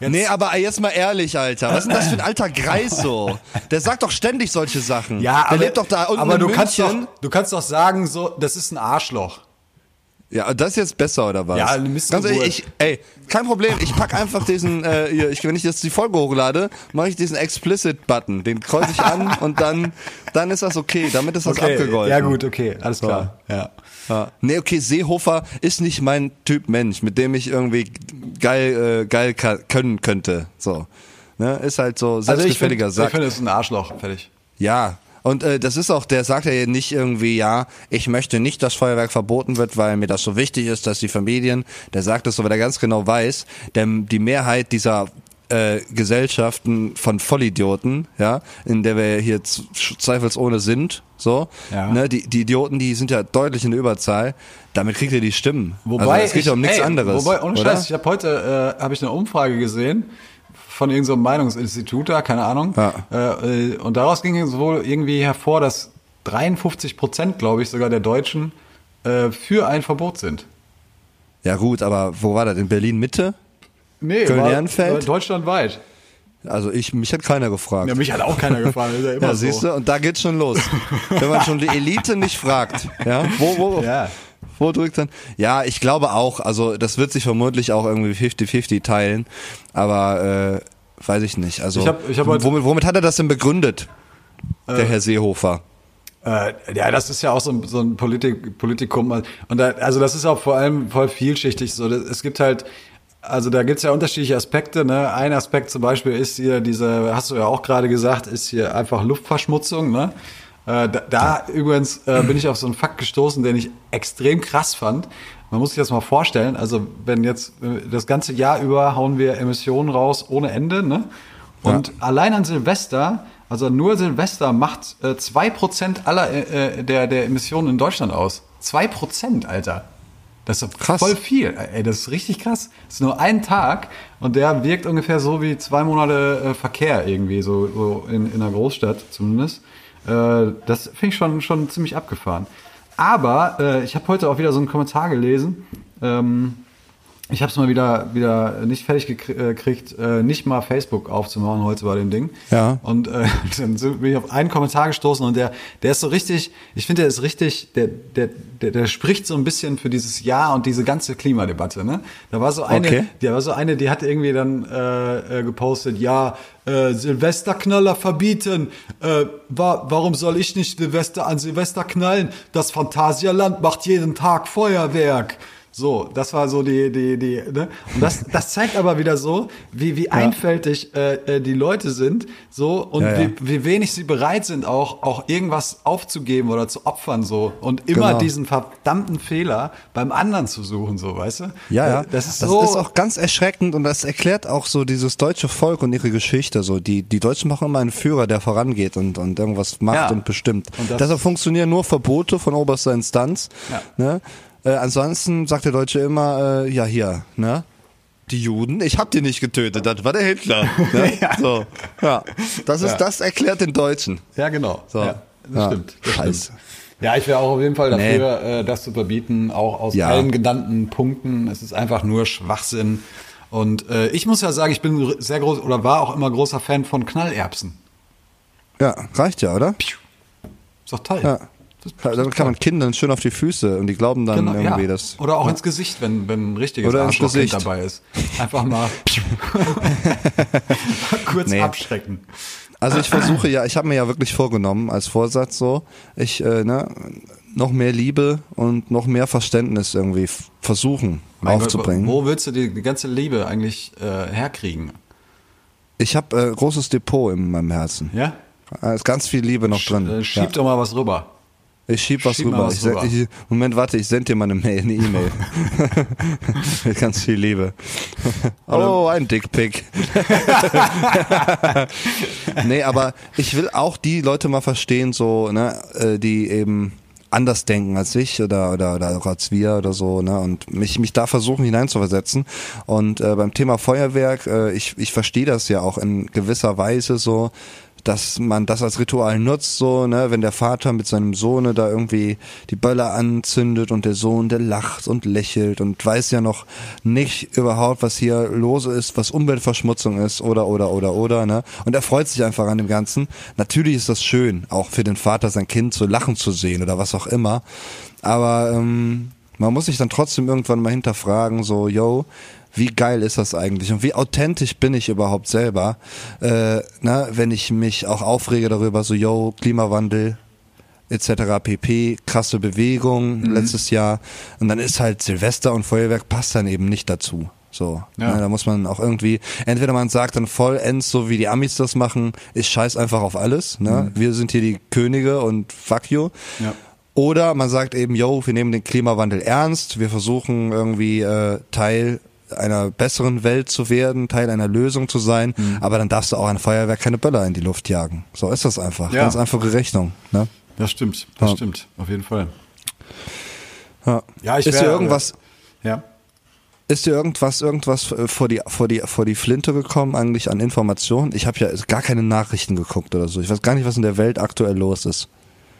ne? Nee, aber jetzt mal ehrlich, Alter. Was ist denn das für ein alter Greis so? Der sagt doch ständig solche Sachen. Ja, Der aber, lebt doch da unten aber du München. kannst doch, du kannst doch sagen, so, das ist ein Arschloch. Ja, das ist jetzt besser oder was? Ja, eine Missgeburt. Ganz ehrlich, ich, ey, kein Problem. Ich pack einfach diesen, äh, hier, ich, wenn ich jetzt die Folge hochlade, mache ich diesen Explicit-Button. Den kreuze ich an und dann, dann ist das okay. Damit ist das abgegolten. ja gut, okay, alles klar. Ja. Ja. Nee, okay, Seehofer ist nicht mein Typ Mensch, mit dem ich irgendwie geil, äh, geil können könnte. So. Ne? Ist halt so Also ich selbstgefälliger finde, ich Sack. finde, ist ein Arschloch, fertig. Ja. Und äh, das ist auch, der sagt ja nicht irgendwie, ja, ich möchte nicht, dass Feuerwerk verboten wird, weil mir das so wichtig ist, dass die Familien, der sagt das so, weil er ganz genau weiß, denn die Mehrheit dieser äh, Gesellschaften von Vollidioten, ja, in der wir hier zweifelsohne sind, so, Ja. ne, die, die Idioten, die sind ja deutlich in der Überzahl, damit kriegt ihr die Stimmen. Wobei also es geht ja um ich- nichts anderes. Wobei, ohne oder? Scheiß, ich habe heute äh, habe ich eine Umfrage gesehen von irgendeinem so Meinungsinstitut da, keine Ahnung. Ja. Äh, und daraus ging es wohl irgendwie hervor, dass 53 Prozent, glaube ich, sogar der Deutschen äh, für ein Verbot sind. Ja gut, aber wo war das? In Berlin Mitte? Nee, Köln-Ehrenfeld? war- deutschlandweit. Also ich, mich hat keiner gefragt. Ja, mich hat auch keiner gefragt. Ist ja immer Ja, so. siehst du, und da geht's schon los. Wenn man schon die Elite nicht fragt, ja, wo, wo, Ja. Wo drückt dann? Ja, ich glaube auch, also das wird sich vermutlich auch irgendwie 50-50 teilen, aber äh, weiß ich nicht. Also Ich hab- ich hab womit, womit hat er das denn begründet, der Herr Seehofer? Äh, ja, das ist ja auch so ein, so ein Politik, Politikum. Und da, also das ist auch vor allem voll vielschichtig. So, Das- es gibt halt, also da gibt's ja unterschiedliche Aspekte. Ne? Ein Aspekt zum Beispiel ist hier diese, hast du ja auch gerade gesagt, ist hier einfach Luftverschmutzung. Ne? Äh, da, da übrigens äh, bin ich auf so einen Fakt gestoßen, den ich extrem krass fand. Man muss sich das mal vorstellen. Also wenn jetzt äh, das ganze Jahr über hauen wir Emissionen raus ohne Ende. Ne? Und allein an Silvester, also nur Silvester macht äh, 2% aller äh, der, der Emissionen in Deutschland aus. 2%, Alter. Das ist Krass. voll viel. Ey, das ist richtig krass. Das ist nur ein Tag und der wirkt ungefähr so wie zwei Monate äh, Verkehr irgendwie, so, so in, in einer Großstadt zumindest. Äh, das finde ich schon, schon ziemlich abgefahren. Aber äh, ich habe heute auch wieder so einen Kommentar gelesen. Ähm, ich habe es mal wieder, wieder nicht fertig äh, gekriegt, äh, nicht mal Facebook aufzumachen heute bei dem Ding. Ja. Und äh, dann bin ich auf einen Kommentar gestoßen und der, der ist so richtig, ich finde, der ist richtig, der, der, der, der spricht so ein bisschen für dieses Jahr und diese ganze Klimadebatte. Ne? Da war so eine, Okay. da war so eine, die hat irgendwie dann äh, äh, gepostet, ja, äh, Silvesterknaller verbieten. Äh, wa warum soll ich nicht Silvester an Silvester knallen? Das Phantasialand macht jeden Tag Feuerwerk. So, das war so die, die, die, ne? Und das, das zeigt aber wieder so, wie, wie einfältig äh, äh, die Leute sind, so, und Ja, ja. Wie, wie wenig sie bereit sind, auch, auch irgendwas aufzugeben oder zu opfern, so. Und immer Genau. diesen verdammten Fehler beim anderen zu suchen, so, weißt du? Ja, ja. Äh, Das ist so. auch ganz erschreckend und das erklärt auch so dieses deutsche Volk und ihre Geschichte. So die, die Deutschen machen immer einen Führer, der vorangeht und, und irgendwas macht Ja. und bestimmt. Und das- Deshalb funktionieren nur Verbote von oberster Instanz. Ja. Ne? Äh, ansonsten sagt der Deutsche immer, äh, ja hier, ne? Die Juden, ich hab die nicht getötet, das war der Hitler. Ne? Ja. So, ja. Das ist, Ja. das erklärt den Deutschen. Ja, genau. So. Ja, das Ja. stimmt. Das Scheiße. stimmt. Ja, ich wäre auch auf jeden Fall Nee. dafür, äh, das zu verbieten, auch aus Ja. allen genannten Punkten. Es ist einfach nur Schwachsinn. Und äh, ich muss ja sagen, ich bin sehr groß oder war auch immer großer Fan von Knallerbsen. Ja, reicht ja, oder? Ist doch toll. Ja. Das Dann kann man Kindern schön auf die Füße und die glauben dann Genau, irgendwie, ja. dass. Oder auch ins Gesicht, wenn, wenn ein richtiges Oder Gesicht. dabei ist. Einfach mal kurz Nee. abschrecken. Also ich versuche ja, ich habe mir ja wirklich vorgenommen als Vorsatz so, ich äh, ne, noch mehr Liebe und noch mehr Verständnis irgendwie versuchen Mein Gott, aufzubringen. wo willst du die, die ganze Liebe eigentlich äh, herkriegen? ich habe äh, großes Depot in meinem Herzen. Ja? Da ist ganz viel Liebe noch drin. Äh, schieb ja. doch mal was rüber. Ich schieb was schieb rüber. was ich, send- rüber. Ich, Moment, warte, ich sende dir mal eine Mail, eine E-Mail. Mit ganz viel Liebe. Oh, ein Dickpick. nee, aber ich will auch die Leute mal verstehen, so, ne, äh, die eben anders denken als ich oder, oder, oder auch als wir oder so, ne, und mich, mich da versuchen hineinzuversetzen. Und äh, beim Thema Feuerwerk, äh, ich, ich verstehe das ja auch in gewisser Weise so, dass man das als Ritual nutzt, so, ne, wenn der Vater mit seinem Sohne da irgendwie die Böller anzündet und der Sohn, der lacht und lächelt und weiß ja noch nicht überhaupt, was hier los ist, was Umweltverschmutzung ist oder, oder, oder, oder, ne, und er freut sich einfach an dem Ganzen. Natürlich ist das schön, auch für den Vater sein Kind zu lachen zu sehen oder was auch immer, aber, ähm, man muss sich dann trotzdem irgendwann mal hinterfragen, so, yo, wie geil ist das eigentlich und wie authentisch bin ich überhaupt selber, äh, na, wenn ich mich auch aufrege darüber, so, yo, Klimawandel etc. pp, krasse Bewegung letztes Jahr und dann ist halt Silvester und Feuerwerk passt dann eben nicht dazu. So, Ja. ne, da muss man auch irgendwie, entweder man sagt dann vollends, so wie die Amis das machen, ich scheiß einfach auf alles, ne? wir sind hier die Könige und fuck you. Ja. Oder man sagt eben, yo, wir nehmen den Klimawandel ernst, wir versuchen irgendwie äh, Teil einer besseren Welt zu werden, Teil einer Lösung zu sein, aber dann darfst du auch ein Feuerwerk keine Böller in die Luft jagen. So ist das einfach. Ja. Ganz einfache Rechnung. Ne? Das stimmt, das Ja. stimmt, auf jeden Fall. Ja. Ja, ich ist wär- dir irgendwas, Ja. Ist dir irgendwas, irgendwas äh, vor die, vor die, vor die Flinte gekommen, eigentlich an Informationen? Ich habe ja gar keine Nachrichten geguckt oder so. Ich weiß gar nicht, was in der Welt aktuell los ist.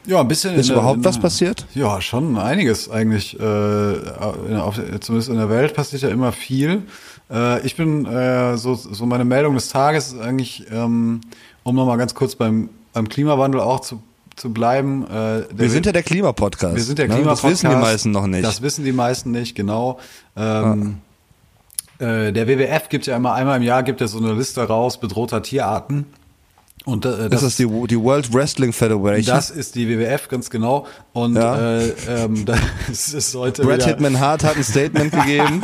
Ja, ein bisschen. Ist überhaupt in was passiert? Ja, schon einiges eigentlich. Äh, in, auf, zumindest in der Welt passiert ja immer viel. Äh, ich bin äh, so, so meine Meldung des Tages ist eigentlich, ähm, um nochmal ganz kurz beim, beim Klimawandel auch zu, zu bleiben. Äh, der Wir sind ja der Klimapodcast. wir sind der ne? Klimapodcast. Das wissen die meisten noch nicht. Das wissen die meisten nicht, genau. Ähm, äh, der WWF gibt ja immer einmal im Jahr gibt er so eine Liste raus bedrohter Tierarten. Und äh, das, ist die, die World Wrestling Federation. das ist die WWF, ganz genau. Und Ja. äh, ähm, das ist heute Brad Hitman Hart hat ein Statement gegeben.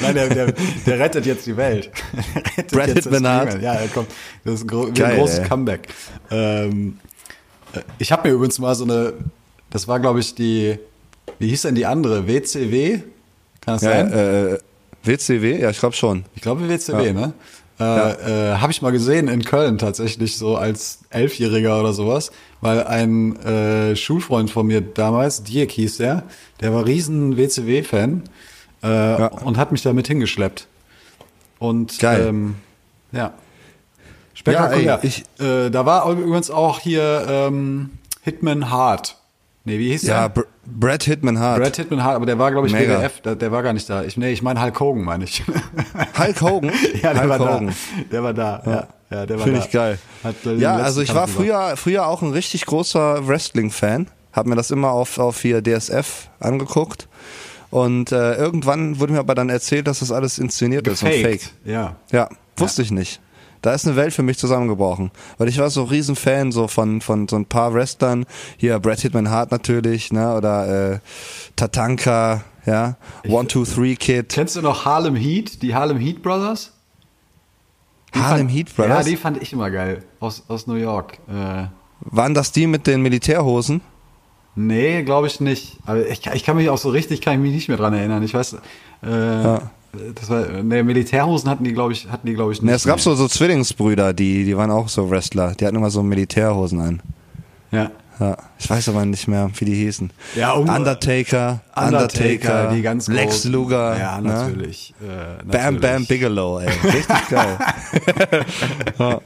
Nein, der, der, der rettet jetzt die Welt. Brad Hitman Hart. Ja, er kommt. Das ist ein, gro Geil, ein großes ey. Comeback. Ähm, äh, ich habe mir übrigens mal so eine, das war glaube ich die, wie hieß denn die andere? WCW? Kann das Ja, sein? äh, WCW? Ja, ich glaube schon. Ich glaube WCW, ne? Äh, äh, habe ich mal gesehen in Köln tatsächlich so als Elfjähriger oder sowas, weil ein äh, Schulfreund von mir damals, Dirk hieß der, der war riesen WCW-Fan äh, und hat mich damit hingeschleppt. Und Geil. Ähm, ja. Spektakulär. Ja, ey, ich- äh, da war übrigens auch hier ähm, Hitman Hart. Nee, wie hieß Ja, der? Br Brad Hitman Hart. Brad Hitman Hart, aber der war, glaube ich, Mega. WWF, der, der war gar nicht da. Ich, nee, ich meine Hulk Hogan, meine ich. Hulk Hogan? Ja, der Hulk war Hogan. da. Der war da. Ja, ja der war Finde da. ich geil. Hat, ja, also ich Kampf war gemacht. früher, früher auch ein richtig großer Wrestling-Fan. Hab mir das immer auf, auf hier DSF angeguckt. Und äh, irgendwann wurde mir aber dann erzählt, dass das alles inszeniert ist und fake. Gefaked. Ja. Ja, wusste ich nicht. Da ist eine Welt für mich zusammengebrochen. Weil ich war so riesen Fan so von, von so ein paar Wrestlern. Hier Brad Hitman Hart natürlich, ne? Oder äh, Tatanka, ja. One, Two, Three Kid. Kennst du noch Harlem Heat? Die Harlem Heat Brothers? Die Harlem fand, Heat Brothers? Ja, die fand ich immer geil. Aus, aus New York. Äh, Waren das die mit den Militärhosen? nee, glaube ich nicht. Aber ich, ich kann mich auch so richtig, kann ich mich nicht mehr dran erinnern. Ich weiß, äh, das war, nee, Militärhosen hatten die, glaube ich, hatten die, glaube ich, nicht. Ne, es gab so, so Zwillingsbrüder, die, die waren auch so Wrestler. Die hatten immer so Militärhosen an. Ja. Ja, ich weiß aber nicht mehr, wie die hießen. Ja, um- Undertaker, Undertaker, die ganz Lex großen. Luger. Ja, ne? natürlich. Äh, Bam natürlich. Bam Bigelow, ey. Richtig geil.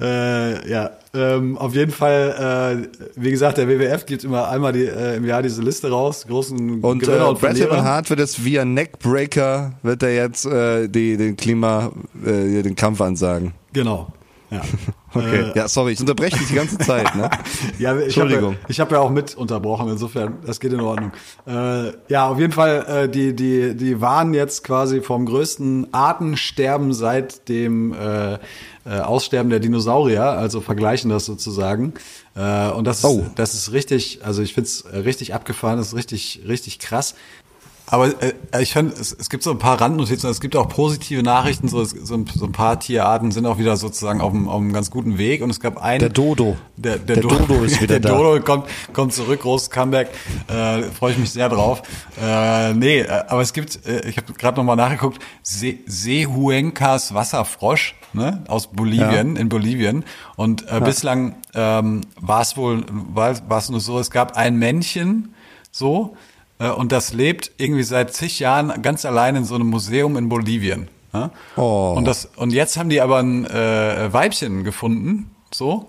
Äh, ja, ähm, auf jeden Fall, äh, wie gesagt, der WWF gibt immer einmal die, äh, im Jahr diese Liste raus, großen Und äh, Gewinner und Brad Verlierer. Hitman Hart wird jetzt via Neckbreaker, wird er jetzt äh, die, den Klima, äh, den Kampf ansagen. Genau. Ja. Okay. Äh, ja, sorry, ich unterbreche dich die ganze Zeit, ne? Ja, ich habe ja, Entschuldigung. ich hab ja auch mit unterbrochen, insofern, das geht in Ordnung. Äh, ja, auf jeden Fall, äh, die, die, die waren jetzt quasi vom größten Artensterben seit dem äh, äh, Aussterben der Dinosaurier, also vergleichen das sozusagen. Äh, und das ist, Oh. das ist richtig, also ich find's äh, richtig abgefahren, das ist richtig, richtig krass. Aber äh, ich finde, es, es gibt so ein paar Randnotizen, es gibt auch positive Nachrichten, so, es, so, ein, so ein paar Tierarten sind auch wieder sozusagen auf einem, auf einem ganz guten Weg und es gab einen... Der Dodo. Der, der, Der Dodo ist wieder der da. Dodo kommt, kommt zurück, großes Comeback, äh, freue ich mich sehr drauf. Äh, nee, äh, aber es gibt, äh, ich habe gerade nochmal nachgeguckt, Se Sehuencas Wasserfrosch ne, aus Bolivien, in Bolivien. Und äh, bislang ähm, war es wohl, war es nur so, es gab ein Männchen, so, und das lebt irgendwie seit zig Jahren ganz allein in so einem Museum in Bolivien. Ne? Oh. Und das und jetzt haben die aber ein äh, Weibchen gefunden, so.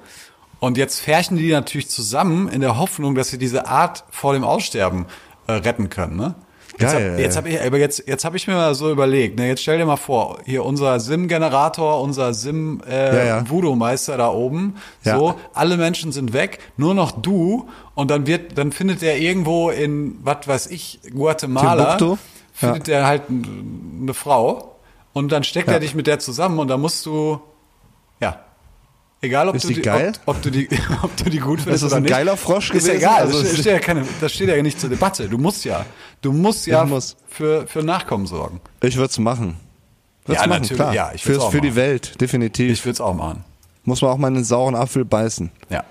Und jetzt färchen die natürlich zusammen in der Hoffnung, dass sie diese Art vor dem Aussterben äh, retten können. Ne? Jetzt Geil, hab, jetzt ey. habe ich, aber jetzt, jetzt habe ich mir mal so überlegt. Ne, jetzt stell dir mal vor, hier unser Sim-Generator, unser Sim äh, Ja, ja. Da oben. Ja. So, alle Menschen sind weg, nur noch du. Und dann wird, dann findet er irgendwo in, was weiß ich, Guatemala, Timbuktu? findet er halt eine Frau. Und dann steckt er dich mit der zusammen und dann musst du, ja. Egal, ob Ist du die geil? Ob, ob du die, ob du die gut findest das oder ein nicht. geiler Frosch Ist gewesen? egal. Also das, steht ja keine, das steht ja nicht zur Debatte. Du musst ja, du musst ja muss. für für Nachkommen sorgen. Ich würde es machen. Würd's Ja, machen, natürlich, klar. ja, ich Fürs, auch für die. Welt, definitiv. Ich würde es auch machen. Muss man auch mal einen sauren Apfel beißen. Ja.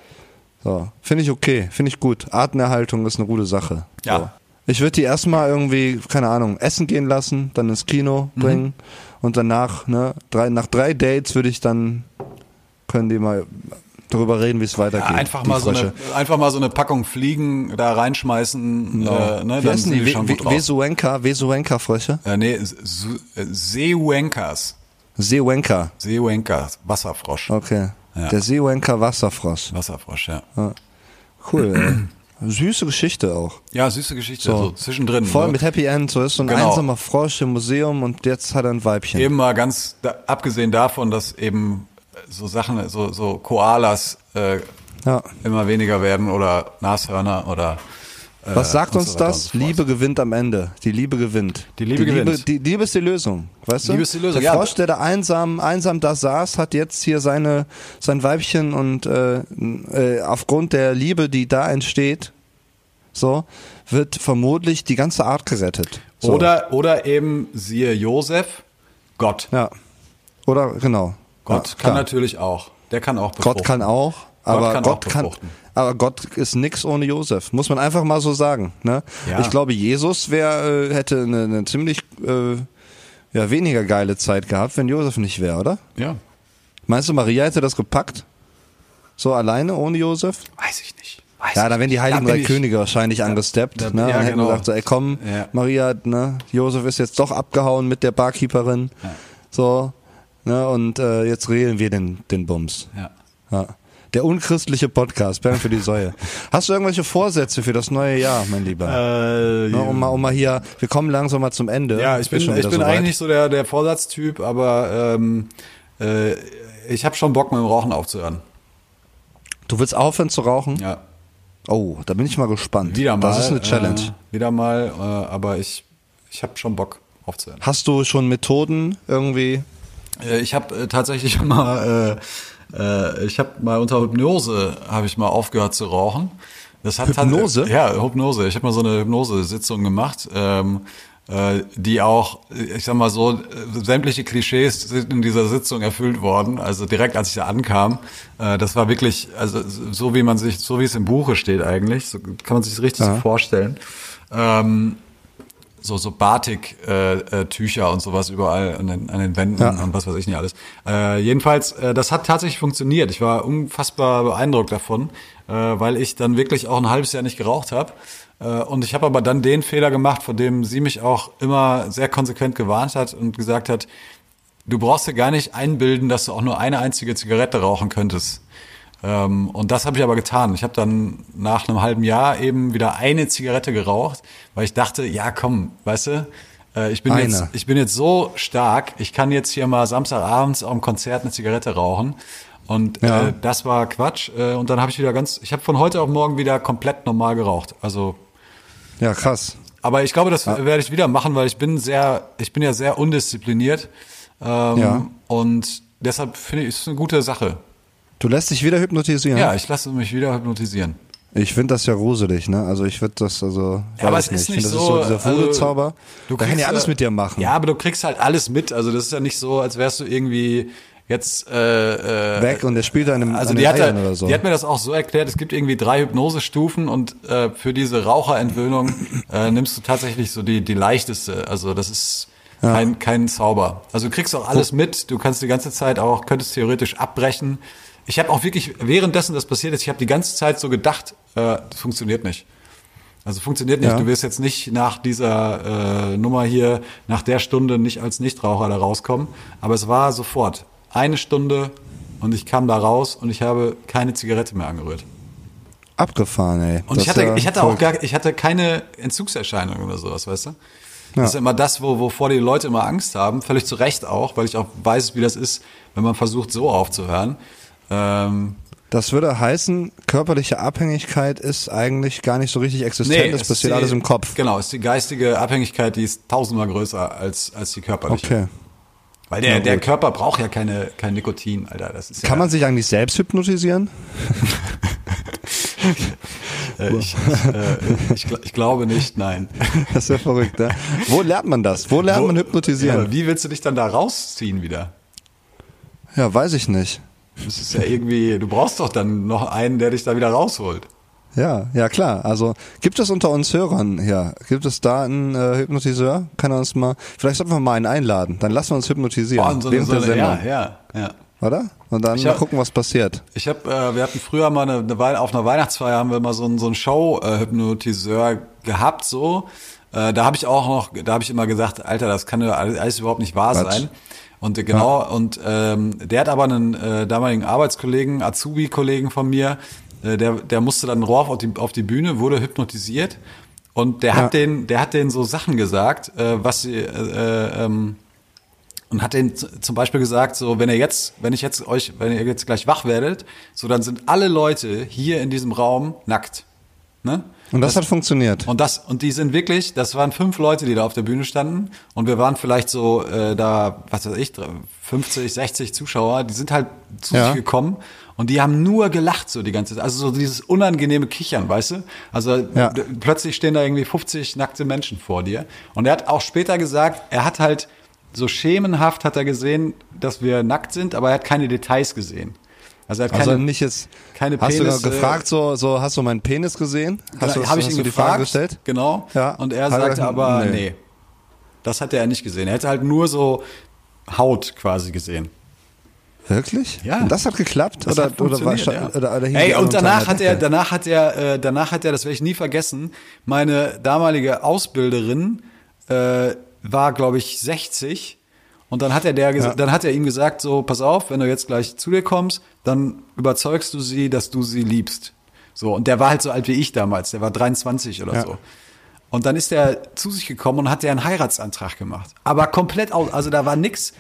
So. Finde ich okay, finde ich gut. Artenerhaltung ist eine gute Sache. Ja. So. Ich würde die erstmal irgendwie, keine Ahnung, essen gehen lassen, dann ins Kino Mhm. bringen und danach, ne, drei, nach drei Dates würde ich dann, können die mal darüber reden, wie es weitergeht. Ja, einfach, mal so eine, einfach mal so eine Packung Fliegen da reinschmeißen. Äh, ne, Wie dann sind die? die schon gut drauf. Vesuenka, Vesuenka-Frösche? Äh, nee, äh, Seewenkas. Seewenka. Seewenkas, Wasserfrosch. Okay. Ja. Der Seewenka Wasserfrosch. Wasserfrosch, ja. Cool, ey. Süße Geschichte auch. Ja, süße Geschichte, so, zwischendrin. Voll ne? mit Happy End. So ist so ein Genau. einsamer Frosch im Museum und jetzt hat er ein Weibchen. Eben mal ganz, da, abgesehen davon, dass eben so Sachen, so, so Koalas äh, Ja. immer weniger werden oder Nashörner oder äh, Was sagt uns so das? so. Liebe gewinnt am Ende. Die Liebe gewinnt. Die Liebe gewinnt. die Liebe ist die Lösung. Weißt du? Liebe ist die Lösung, Der ja. Frosch, der da einsam, einsam da saß, hat jetzt hier seine, sein Weibchen und äh, äh, aufgrund der Liebe, die da entsteht, so, wird vermutlich die ganze Art gerettet. So. Oder, oder eben siehe Josef, Gott. Ja. Oder genau. Gott ja, kann natürlich auch. Der kann auch befruchten. Gott kann auch, aber kann Gott kann, aber Gott ist nix ohne Josef, muss man einfach mal so sagen. Ne? Ja. Ich glaube, Jesus wär, äh, hätte eine, eine ziemlich äh, ja, weniger geile Zeit gehabt, wenn Josef nicht wäre, oder? Ja. Meinst du, Maria hätte das gepackt? So alleine ohne Josef? Weiß ich nicht. Weiß Ja, ich da wären die. Heiligen Drei Könige wahrscheinlich angesteppt. da- ne? ja, und hätten genau. gesagt, so, ey komm, Ja. Maria, ne, Josef ist jetzt doch abgehauen mit der Barkeeperin. So, ne, und äh, jetzt regeln wir den, den Bums. Ja. Ja. Der unchristliche Podcast, Bernd für die Säue. Hast du irgendwelche Vorsätze für das neue Jahr, mein Lieber? Äh, Ne, um, mal, um mal hier, wir kommen langsam mal zum Ende. Ja, ich bin, ich wieder bin soweit. eigentlich so der, der Vorsatztyp, aber ähm, äh, ich habe schon Bock mit dem Rauchen aufzuhören. Du willst aufhören zu rauchen? Ja, Oh, da bin ich mal gespannt. wieder mal. Das ist eine Challenge. Äh, wieder mal, äh, aber ich, ich habe schon Bock aufzuhören. Hast du schon Methoden irgendwie? Äh, ich habe äh, tatsächlich mal, äh, äh, ich habe mal unter Hypnose habe ich mal aufgehört zu rauchen. Das hat Hypnose? Hat, ja, Hypnose. Ich habe mal so eine Hypnose-Sitzung gemacht, ähm, äh, die auch, ich sag mal so, äh, sämtliche Klischees sind in dieser Sitzung erfüllt worden. Also direkt als ich da ankam, äh, das war wirklich, also so wie man sich, so wie es im Buche steht eigentlich, so kann man sich das richtig so vorstellen. Ähm, so so Batik-Tücher äh, äh, Tücher und sowas überall an den, an den Wänden Ja. und was weiß ich nicht alles. Äh, jedenfalls, äh, das hat tatsächlich funktioniert. Ich war unfassbar beeindruckt davon, äh, weil ich dann wirklich auch ein halbes Jahr nicht geraucht habe. Äh, und ich habe aber dann den Fehler gemacht, vor dem sie mich auch immer sehr konsequent gewarnt hat und gesagt hat, du brauchst dir gar nicht einbilden, dass du auch nur eine einzige Zigarette rauchen könntest. Ähm, und das habe ich aber getan. Ich habe dann nach einem halben Jahr eben wieder eine Zigarette geraucht, weil ich dachte, ja komm, weißt du, äh, ich bin Eine. jetzt ich bin jetzt so stark, ich kann jetzt hier mal Samstagabends am Konzert eine Zigarette rauchen. Und Ja. äh, das war Quatsch. Äh, und dann habe ich wieder ganz, ich habe von heute auf morgen wieder komplett normal geraucht. Also Ja, krass. aber ich glaube, das werde ich wieder machen, weil ich bin sehr, ich bin ja sehr undiszipliniert. Ähm, Ja. Und deshalb finde ich, es eine gute Sache. Du lässt dich wieder hypnotisieren? Ja, ich lasse mich wieder hypnotisieren. Ich finde das ja gruselig, ne? Also ich würde das, also, Ja, aber weiß es ist Ich nicht finde, so. das ist so dieser Vogelzauber. also, du da kann ja alles äh, mit dir machen. Ja, aber du kriegst halt alles mit. Also das ist ja nicht so, als wärst du irgendwie jetzt äh, äh, Weg und der spielt da in einem Also die den hat, Eiern ja- oder so. die hat mir das auch so erklärt, es gibt irgendwie drei Hypnosestufen und äh, für diese Raucherentwöhnung äh, nimmst du tatsächlich so die, die leichteste. Also das ist kein, kein Zauber. Also du kriegst auch alles mit, du kannst die ganze Zeit auch, könntest theoretisch abbrechen. Ich habe auch wirklich, währenddessen das passiert ist, ich habe die ganze Zeit so gedacht, äh, das funktioniert nicht. Also funktioniert nicht. Ja. Du wirst jetzt nicht nach dieser äh, Nummer hier, nach der Stunde nicht als Nichtraucher da rauskommen. Aber es war sofort. Eine Stunde und ich kam da raus und ich habe keine Zigarette mehr angerührt. Abgefahren, ey. Und Das ich hatte, ja ich hatte voll- auch gar, ich hatte keine Entzugserscheinungen oder sowas, weißt du? Das ist immer das, wo, wovor die Leute immer Angst haben, völlig zu Recht auch, weil ich auch weiß, wie das ist, wenn man versucht, so aufzuhören. Ähm, Das würde heißen, körperliche Abhängigkeit ist eigentlich gar nicht so richtig existent. das es passiert die- alles im Kopf. Genau, ist die geistige Abhängigkeit, die ist tausendmal größer als, als die körperliche. Okay. Weil der, der. Körper braucht ja keine, kein Nikotin, Alter. Das ist ja, Kann man sich eigentlich selbst hypnotisieren? äh, ich, ich, äh, ich, ich glaube nicht, nein. Das ist ja verrückt, ne? Wo lernt man das? Wo lernt man Ja, hypnotisieren? wie willst du dich dann da rausziehen wieder? Ja, weiß ich nicht. Das ist ja irgendwie, du brauchst doch dann noch einen, der dich da wieder rausholt. Ja, ja klar. Also gibt es unter uns Hörern hier, gibt es da einen äh, Hypnotiseur? Kann er uns mal, vielleicht sollten wir mal einen einladen. Dann lassen wir uns hypnotisieren. Und so eine, so eine, ja, ja, ja. oder? Und dann Ich mal hab- gucken, was passiert. Ich habe, äh, wir hatten früher mal eine, eine Weile, auf einer Weihnachtsfeier haben wir mal so einen, so einen Show-Hypnotiseur gehabt, so. Äh, da habe ich auch noch, da habe ich immer gesagt, Alter, das kann ja alles, alles überhaupt nicht wahr Quatsch. sein. Und äh, genau, und ähm, der hat aber einen äh, damaligen Arbeitskollegen, Azubi-Kollegen von mir, äh, der, der musste dann rauf auf die, auf die Bühne, wurde hypnotisiert und der hat Ja. den, der hat denen so Sachen gesagt, äh, was sie, äh, äh, ähm, und hat den zum Beispiel gesagt, so wenn ihr jetzt, wenn ich jetzt euch, wenn ihr jetzt gleich wach werdet, so dann sind alle Leute hier in diesem Raum nackt. Ne? Und das, hat funktioniert. Und das und die sind wirklich, das waren fünf Leute, die da auf der Bühne standen und wir waren vielleicht so äh, da, was weiß ich, 50, 60 Zuschauer, die sind halt zu Ja. sich gekommen und die haben nur gelacht so die ganze Zeit, also so dieses unangenehme Kichern, weißt du? Also Ja. plötzlich stehen da irgendwie 50 nackte Menschen vor dir und er hat auch später gesagt, er hat halt so schemenhaft hat er gesehen, dass wir nackt sind, aber er hat keine Details gesehen. Also er hat keine also nicht jetzt. keine hast Penis, du äh, gefragt, so, so hast du meinen Penis gesehen? Hast du, Genau, habe ich hast ihn du die gefragt, Frage gestellt? Genau. Ja. Und er Hat er sagte gesagt, aber, nee. nee. Das hat er nicht gesehen. Er hätte halt nur so Haut quasi gesehen. Wirklich? Ja. Und das hat geklappt? Das oder, hat oder, war, ja. oder, oder Ey, und danach einer hat er, danach hat er, äh, danach hat er, das werde ich nie vergessen, meine damalige Ausbilderin äh, war, glaube ich, 60. Und dann hat er der, Ja. dann hat er ihm gesagt, so, pass auf, wenn du jetzt gleich zu dir kommst, dann überzeugst du sie, dass du sie liebst. So, und der war halt so alt wie ich damals, der war 23 oder Ja. so. Und dann ist er zu sich gekommen und hat der einen Heiratsantrag gemacht. Aber komplett aus, also da war nix,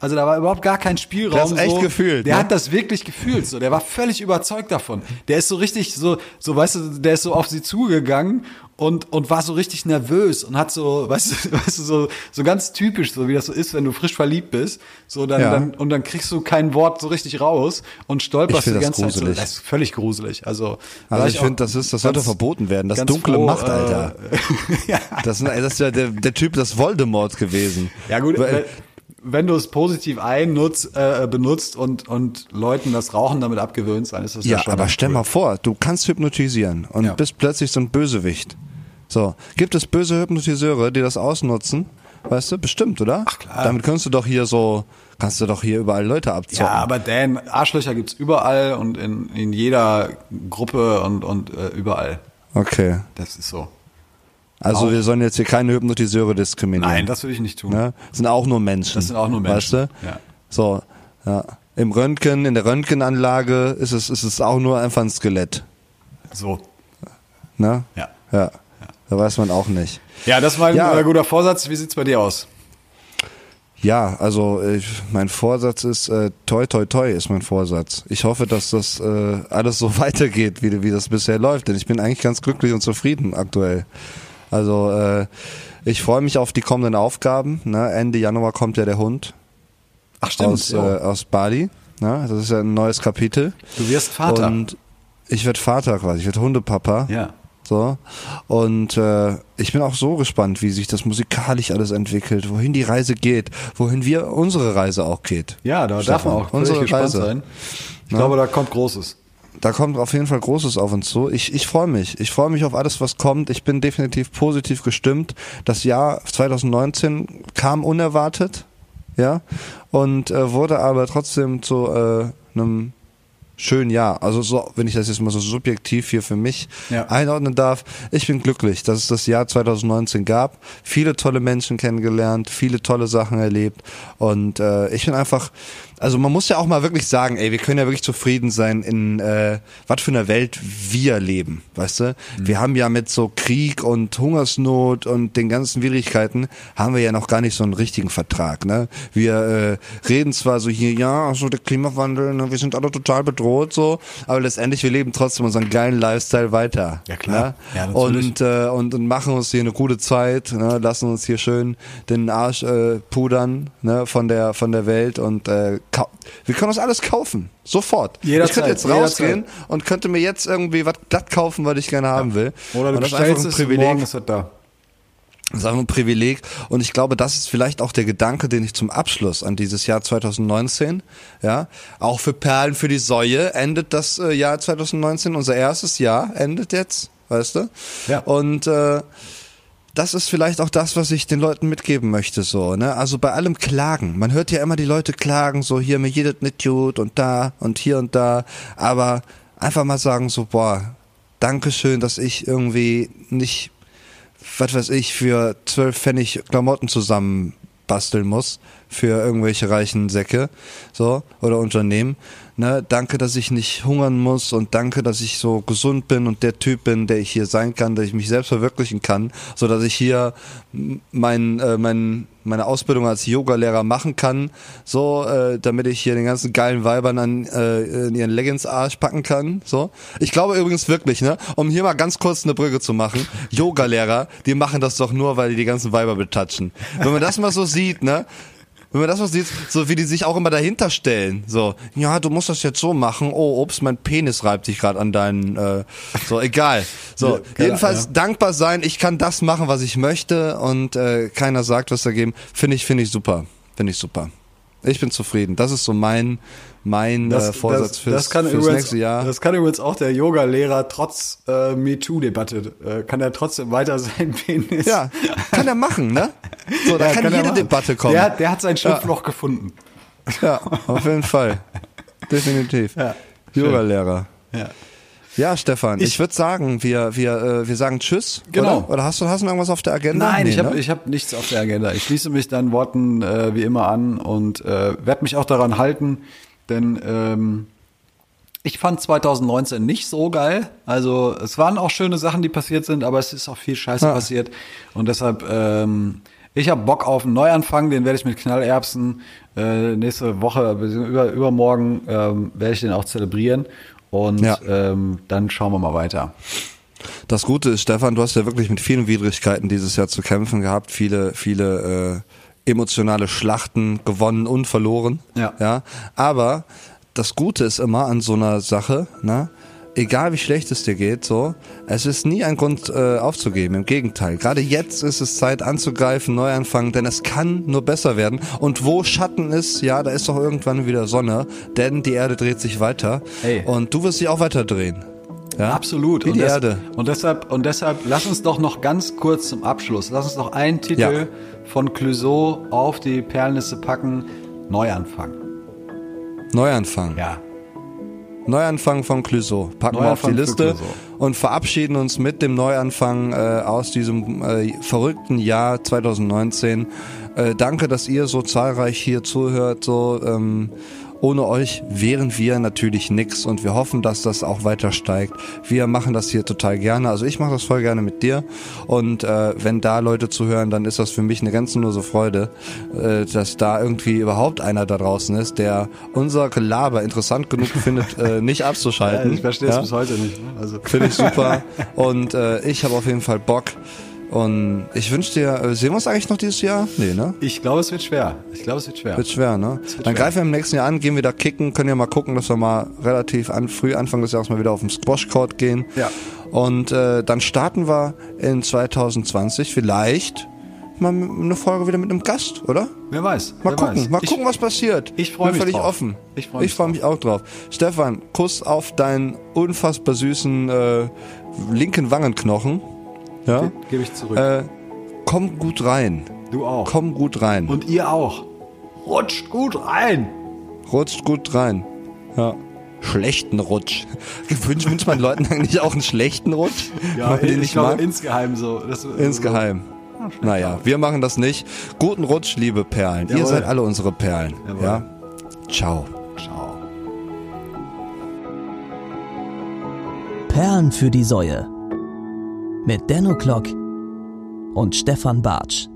also da war überhaupt gar kein Spielraum. Der hat's echt so. gefühlt, Der ne? hat das wirklich gefühlt, so. Der war völlig überzeugt davon. Der ist so richtig, so, so, weißt du, der ist so auf sie zugegangen und, und war so richtig nervös und hat so, weißt du, weißt du, so, so ganz typisch, so wie das so ist, wenn du frisch verliebt bist. So, dann, Ja. dann, und dann kriegst du kein Wort so richtig raus und Ich stolperst die das ganze Zeit so. gruselig. Das ist völlig gruselig. Also, Also ich auch finde, das ist, das sollte verboten werden. Das dunkle froh, Macht, äh, Alter. ja. Das, das ist ja der, der Typ des Voldemort gewesen. Ja gut, Weil- wenn, du es positiv einnutzt, äh, benutzt und, und Leuten das Rauchen damit abgewöhnst, dann ist das ja, Ja, schon aber ganz stell cool. mal vor, du kannst hypnotisieren und Ja. bist plötzlich so ein Bösewicht. So, gibt es böse Hypnotiseure, die das ausnutzen? Weißt du, bestimmt, oder? Ach, klar. Damit kannst du doch hier so, kannst du doch hier überall Leute abzocken. Ja, aber Dan, Arschlöcher gibt's überall und in, in jeder Gruppe und, und äh, überall. Okay. Das ist so. Also Auch. wir sollen jetzt hier keine Hypnotiseure diskriminieren. Nein, das will ich nicht tun. ne? Sind auch nur Menschen. Das sind auch nur Menschen, Weißt du? ja. So, ja. Im Röntgen, in der Röntgenanlage ist es, ist es auch nur einfach ein Skelett. So. Ne? Ja. Ja. Da weiß man auch nicht. Ja, das war ein Ja. äh, guter Vorsatz. Wie sieht's bei dir aus? Ja, also ich, mein Vorsatz ist, äh, toi toi toi ist mein Vorsatz. Ich hoffe, dass das äh, alles so weitergeht, wie, wie das bisher läuft. Denn ich bin eigentlich ganz glücklich und zufrieden aktuell. Also äh, ich freue mich auf die kommenden Aufgaben. Ne? Ende Januar kommt ja der Hund Ach stimmt. aus, ja. äh, aus Bali. Ne? Das ist ja ein neues Kapitel. du wirst Vater. Und ich werde Vater quasi, ich werde Hundepapa. ja. So. Und äh, ich bin auch so gespannt, wie sich das musikalisch alles entwickelt, wohin die Reise geht, wohin wir unsere Reise auch geht. Ja, da darf man auch unsere gespannt Reise. sein. Ich Ja. glaube, da kommt Großes. Da kommt auf jeden Fall Großes auf uns zu. Ich, ich freue mich. Ich freue mich auf alles, was kommt. Ich bin definitiv positiv gestimmt. Das Jahr 2019 kam unerwartet, ja, und äh, wurde aber trotzdem zu äh, einem schönen Jahr. Also so, wenn ich das jetzt mal so subjektiv hier für mich Ja. einordnen darf, ich bin glücklich, dass es das Jahr 2019 gab. Viele tolle Menschen kennengelernt, viele tolle Sachen erlebt und äh, ich bin einfach, also man muss ja auch mal wirklich sagen, ey, wir können ja wirklich zufrieden sein in äh, was für einer Welt wir leben, weißt du? Wir haben ja mit so Krieg und Hungersnot und den ganzen Widrigkeiten haben wir ja noch gar nicht so einen richtigen Vertrag, ne? Wir äh, reden zwar so hier, ja, so der Klimawandel, ne, wir sind alle total bedroht so, aber letztendlich wir leben trotzdem unseren geilen Lifestyle weiter. Ja, klar. Ne? Ja, und, äh, und und machen uns hier eine gute Zeit, ne? lassen uns hier schön den Arsch äh, pudern ne? von der von der Welt und äh, wir können uns alles kaufen, sofort. ich Jederzeit, könnte jetzt jederzeit. rausgehen und könnte mir jetzt irgendwie was glatt kaufen, was ich gerne haben will. Oder du und das ist einfach ein Privileg. morgen ist es da. Das ist einfach ein Privileg. Und ich glaube, das ist vielleicht auch der Gedanke, den ich zum Abschluss an dieses Jahr 2019, ja, auch für Perlen für die Säue endet das äh, Jahr 2019, unser erstes Jahr endet jetzt, weißt du? Ja. Und äh, das ist vielleicht auch das, was ich den Leuten mitgeben möchte, so, ne? Also bei allem Klagen. Man hört ja immer die Leute klagen, so hier mir jedes nicht gut und da und hier und da. Aber einfach mal sagen, so, boah, Dankeschön, dass ich irgendwie nicht, was weiß ich, für zwölf Pfennig Klamotten zusammen basteln muss für irgendwelche reichen Säcke, so, oder Unternehmen. Ne, danke, dass ich nicht hungern muss und danke, dass ich so gesund bin und der Typ bin, der ich hier sein kann, dass ich mich selbst verwirklichen kann, so dass ich hier mein, äh, mein, meine Ausbildung als Yogalehrer machen kann, so, äh, damit ich hier den ganzen geilen Weibern an äh, in ihren Leggings Arsch packen kann, so. Ich glaube übrigens wirklich, ne, um hier mal ganz kurz eine Brücke zu machen, Yogalehrer, die machen das doch nur, weil die die ganzen Weiber betatschen. Wenn man das mal so sieht, ne, wenn man das was sieht, so wie die sich auch immer dahinter stellen. So, ja, du musst das jetzt so machen. Oh, ups, mein Penis reibt sich gerade an deinen. Äh, so, egal. So, ja, jedenfalls ja. dankbar sein. Ich kann das machen, was ich möchte und äh, keiner sagt was dagegen. Finde ich, finde ich super. Finde ich super. Ich bin zufrieden. Das ist so mein mein das, äh, Vorsatz das, fürs, das kann fürs übrigens, nächste Jahr. Das kann übrigens auch der Yoga-Lehrer trotz äh, MeToo-Debatte, äh, kann er trotzdem weiter sein Penis. Ja, kann er machen, ne? So, da ja, kann, kann jede Debatte kommen. Der, der hat sein Schlupfloch ja. gefunden. Ja, auf jeden Fall. Definitiv. Ja, Yoga-Lehrer. Ja. Ja, Stefan, ich, ich würde sagen, wir, wir, äh, wir sagen Tschüss. Genau. Oder, oder hast, du, hast du noch irgendwas auf der Agenda? Nein, nee, ich habe ne? hab nichts auf der Agenda. Ich schließe mich deinen Worten äh, wie immer an und äh, werde mich auch daran halten, denn ähm, ich fand 2019 nicht so geil. Also es waren auch schöne Sachen, die passiert sind, aber es ist auch viel Scheiße ja. passiert. Und deshalb, ähm, ich habe Bock auf einen Neuanfang, den werde ich mit Knallerbsen äh, nächste Woche, über, übermorgen ähm, werde ich den auch zelebrieren. Und ja. ähm, dann schauen wir mal weiter. Das Gute ist, Stefan, du hast ja wirklich mit vielen Widrigkeiten dieses Jahr zu kämpfen gehabt, viele, viele äh, emotionale Schlachten gewonnen und verloren. Ja. ja. Aber das Gute ist immer an so einer Sache, ne? Egal wie schlecht es dir geht, so, es ist nie ein Grund äh, aufzugeben. Im Gegenteil. Gerade jetzt ist es Zeit anzugreifen, neu anfangen, denn es kann nur besser werden. Und wo Schatten ist, ja, da ist doch irgendwann wieder Sonne, denn die Erde dreht sich weiter. Hey. Und du wirst dich auch weiter drehen. Ja? Absolut. Wie die und Erde. Und deshalb, und deshalb, lass uns doch noch ganz kurz zum Abschluss, lass uns noch einen Titel ja. von Clouseau auf die Perlnisse packen. Neuanfang. Neuanfang. Ja. Neuanfang von Clouseau. Packen Neuanfang wir auf die Liste und verabschieden uns mit dem Neuanfang äh, aus diesem äh, verrückten Jahr 2019. Äh, danke, dass ihr so zahlreich hier zuhört. So ähm, ohne euch wären wir natürlich nix und wir hoffen, dass das auch weiter steigt. Wir machen das hier total gerne. Also ich mache das voll gerne mit dir und äh, wenn da Leute zuhören, dann ist das für mich eine grenzenlose Freude, äh, dass da irgendwie überhaupt einer da draußen ist, der unser Gelaber interessant genug findet, äh, nicht abzuschalten. Ja, ich verstehe es ja? bis heute nicht. Ne? Also. Finde ich super und äh, ich habe auf jeden Fall Bock. Und ich wünsche dir, äh, sehen wir uns eigentlich noch dieses Jahr? Nee, ne? Ich glaube, es wird schwer. Ich glaube, es wird schwer. Wird schwer, ne? Wird Dann schwer. greifen wir im nächsten Jahr an, gehen wir da kicken, können ja mal gucken, dass wir mal relativ an, früh Anfang des Jahres mal wieder auf den Squash-Court gehen. Ja. Und äh, dann starten wir in 2020 vielleicht mal eine Folge wieder mit einem Gast, oder? Wer weiß. Mal wer gucken, weiß. mal gucken, was passiert. Ich freue mich völlig drauf. offen. Ich freue mich, ich freu mich auch drauf. Stefan, Kuss auf deinen unfassbar süßen äh, linken Wangenknochen. Ja. Ge Gebe ich zurück. Äh, komm gut rein. Du auch. Komm gut rein. Und ihr auch. Rutscht gut rein. Rutscht gut rein. Ja. Schlechten Rutsch. Wünscht, wünscht man Leuten eigentlich auch einen schlechten Rutsch? Ja, ich, ich glaube insgeheim so. Das, insgeheim. So. Naja, wir machen das nicht. Guten Rutsch, liebe Perlen. Jawohl. Ihr seid alle unsere Perlen. Jawohl. Ja. Ciao. Ciao. Perlen für die Säue. Mit Denno Klock und Stefan Bartsch.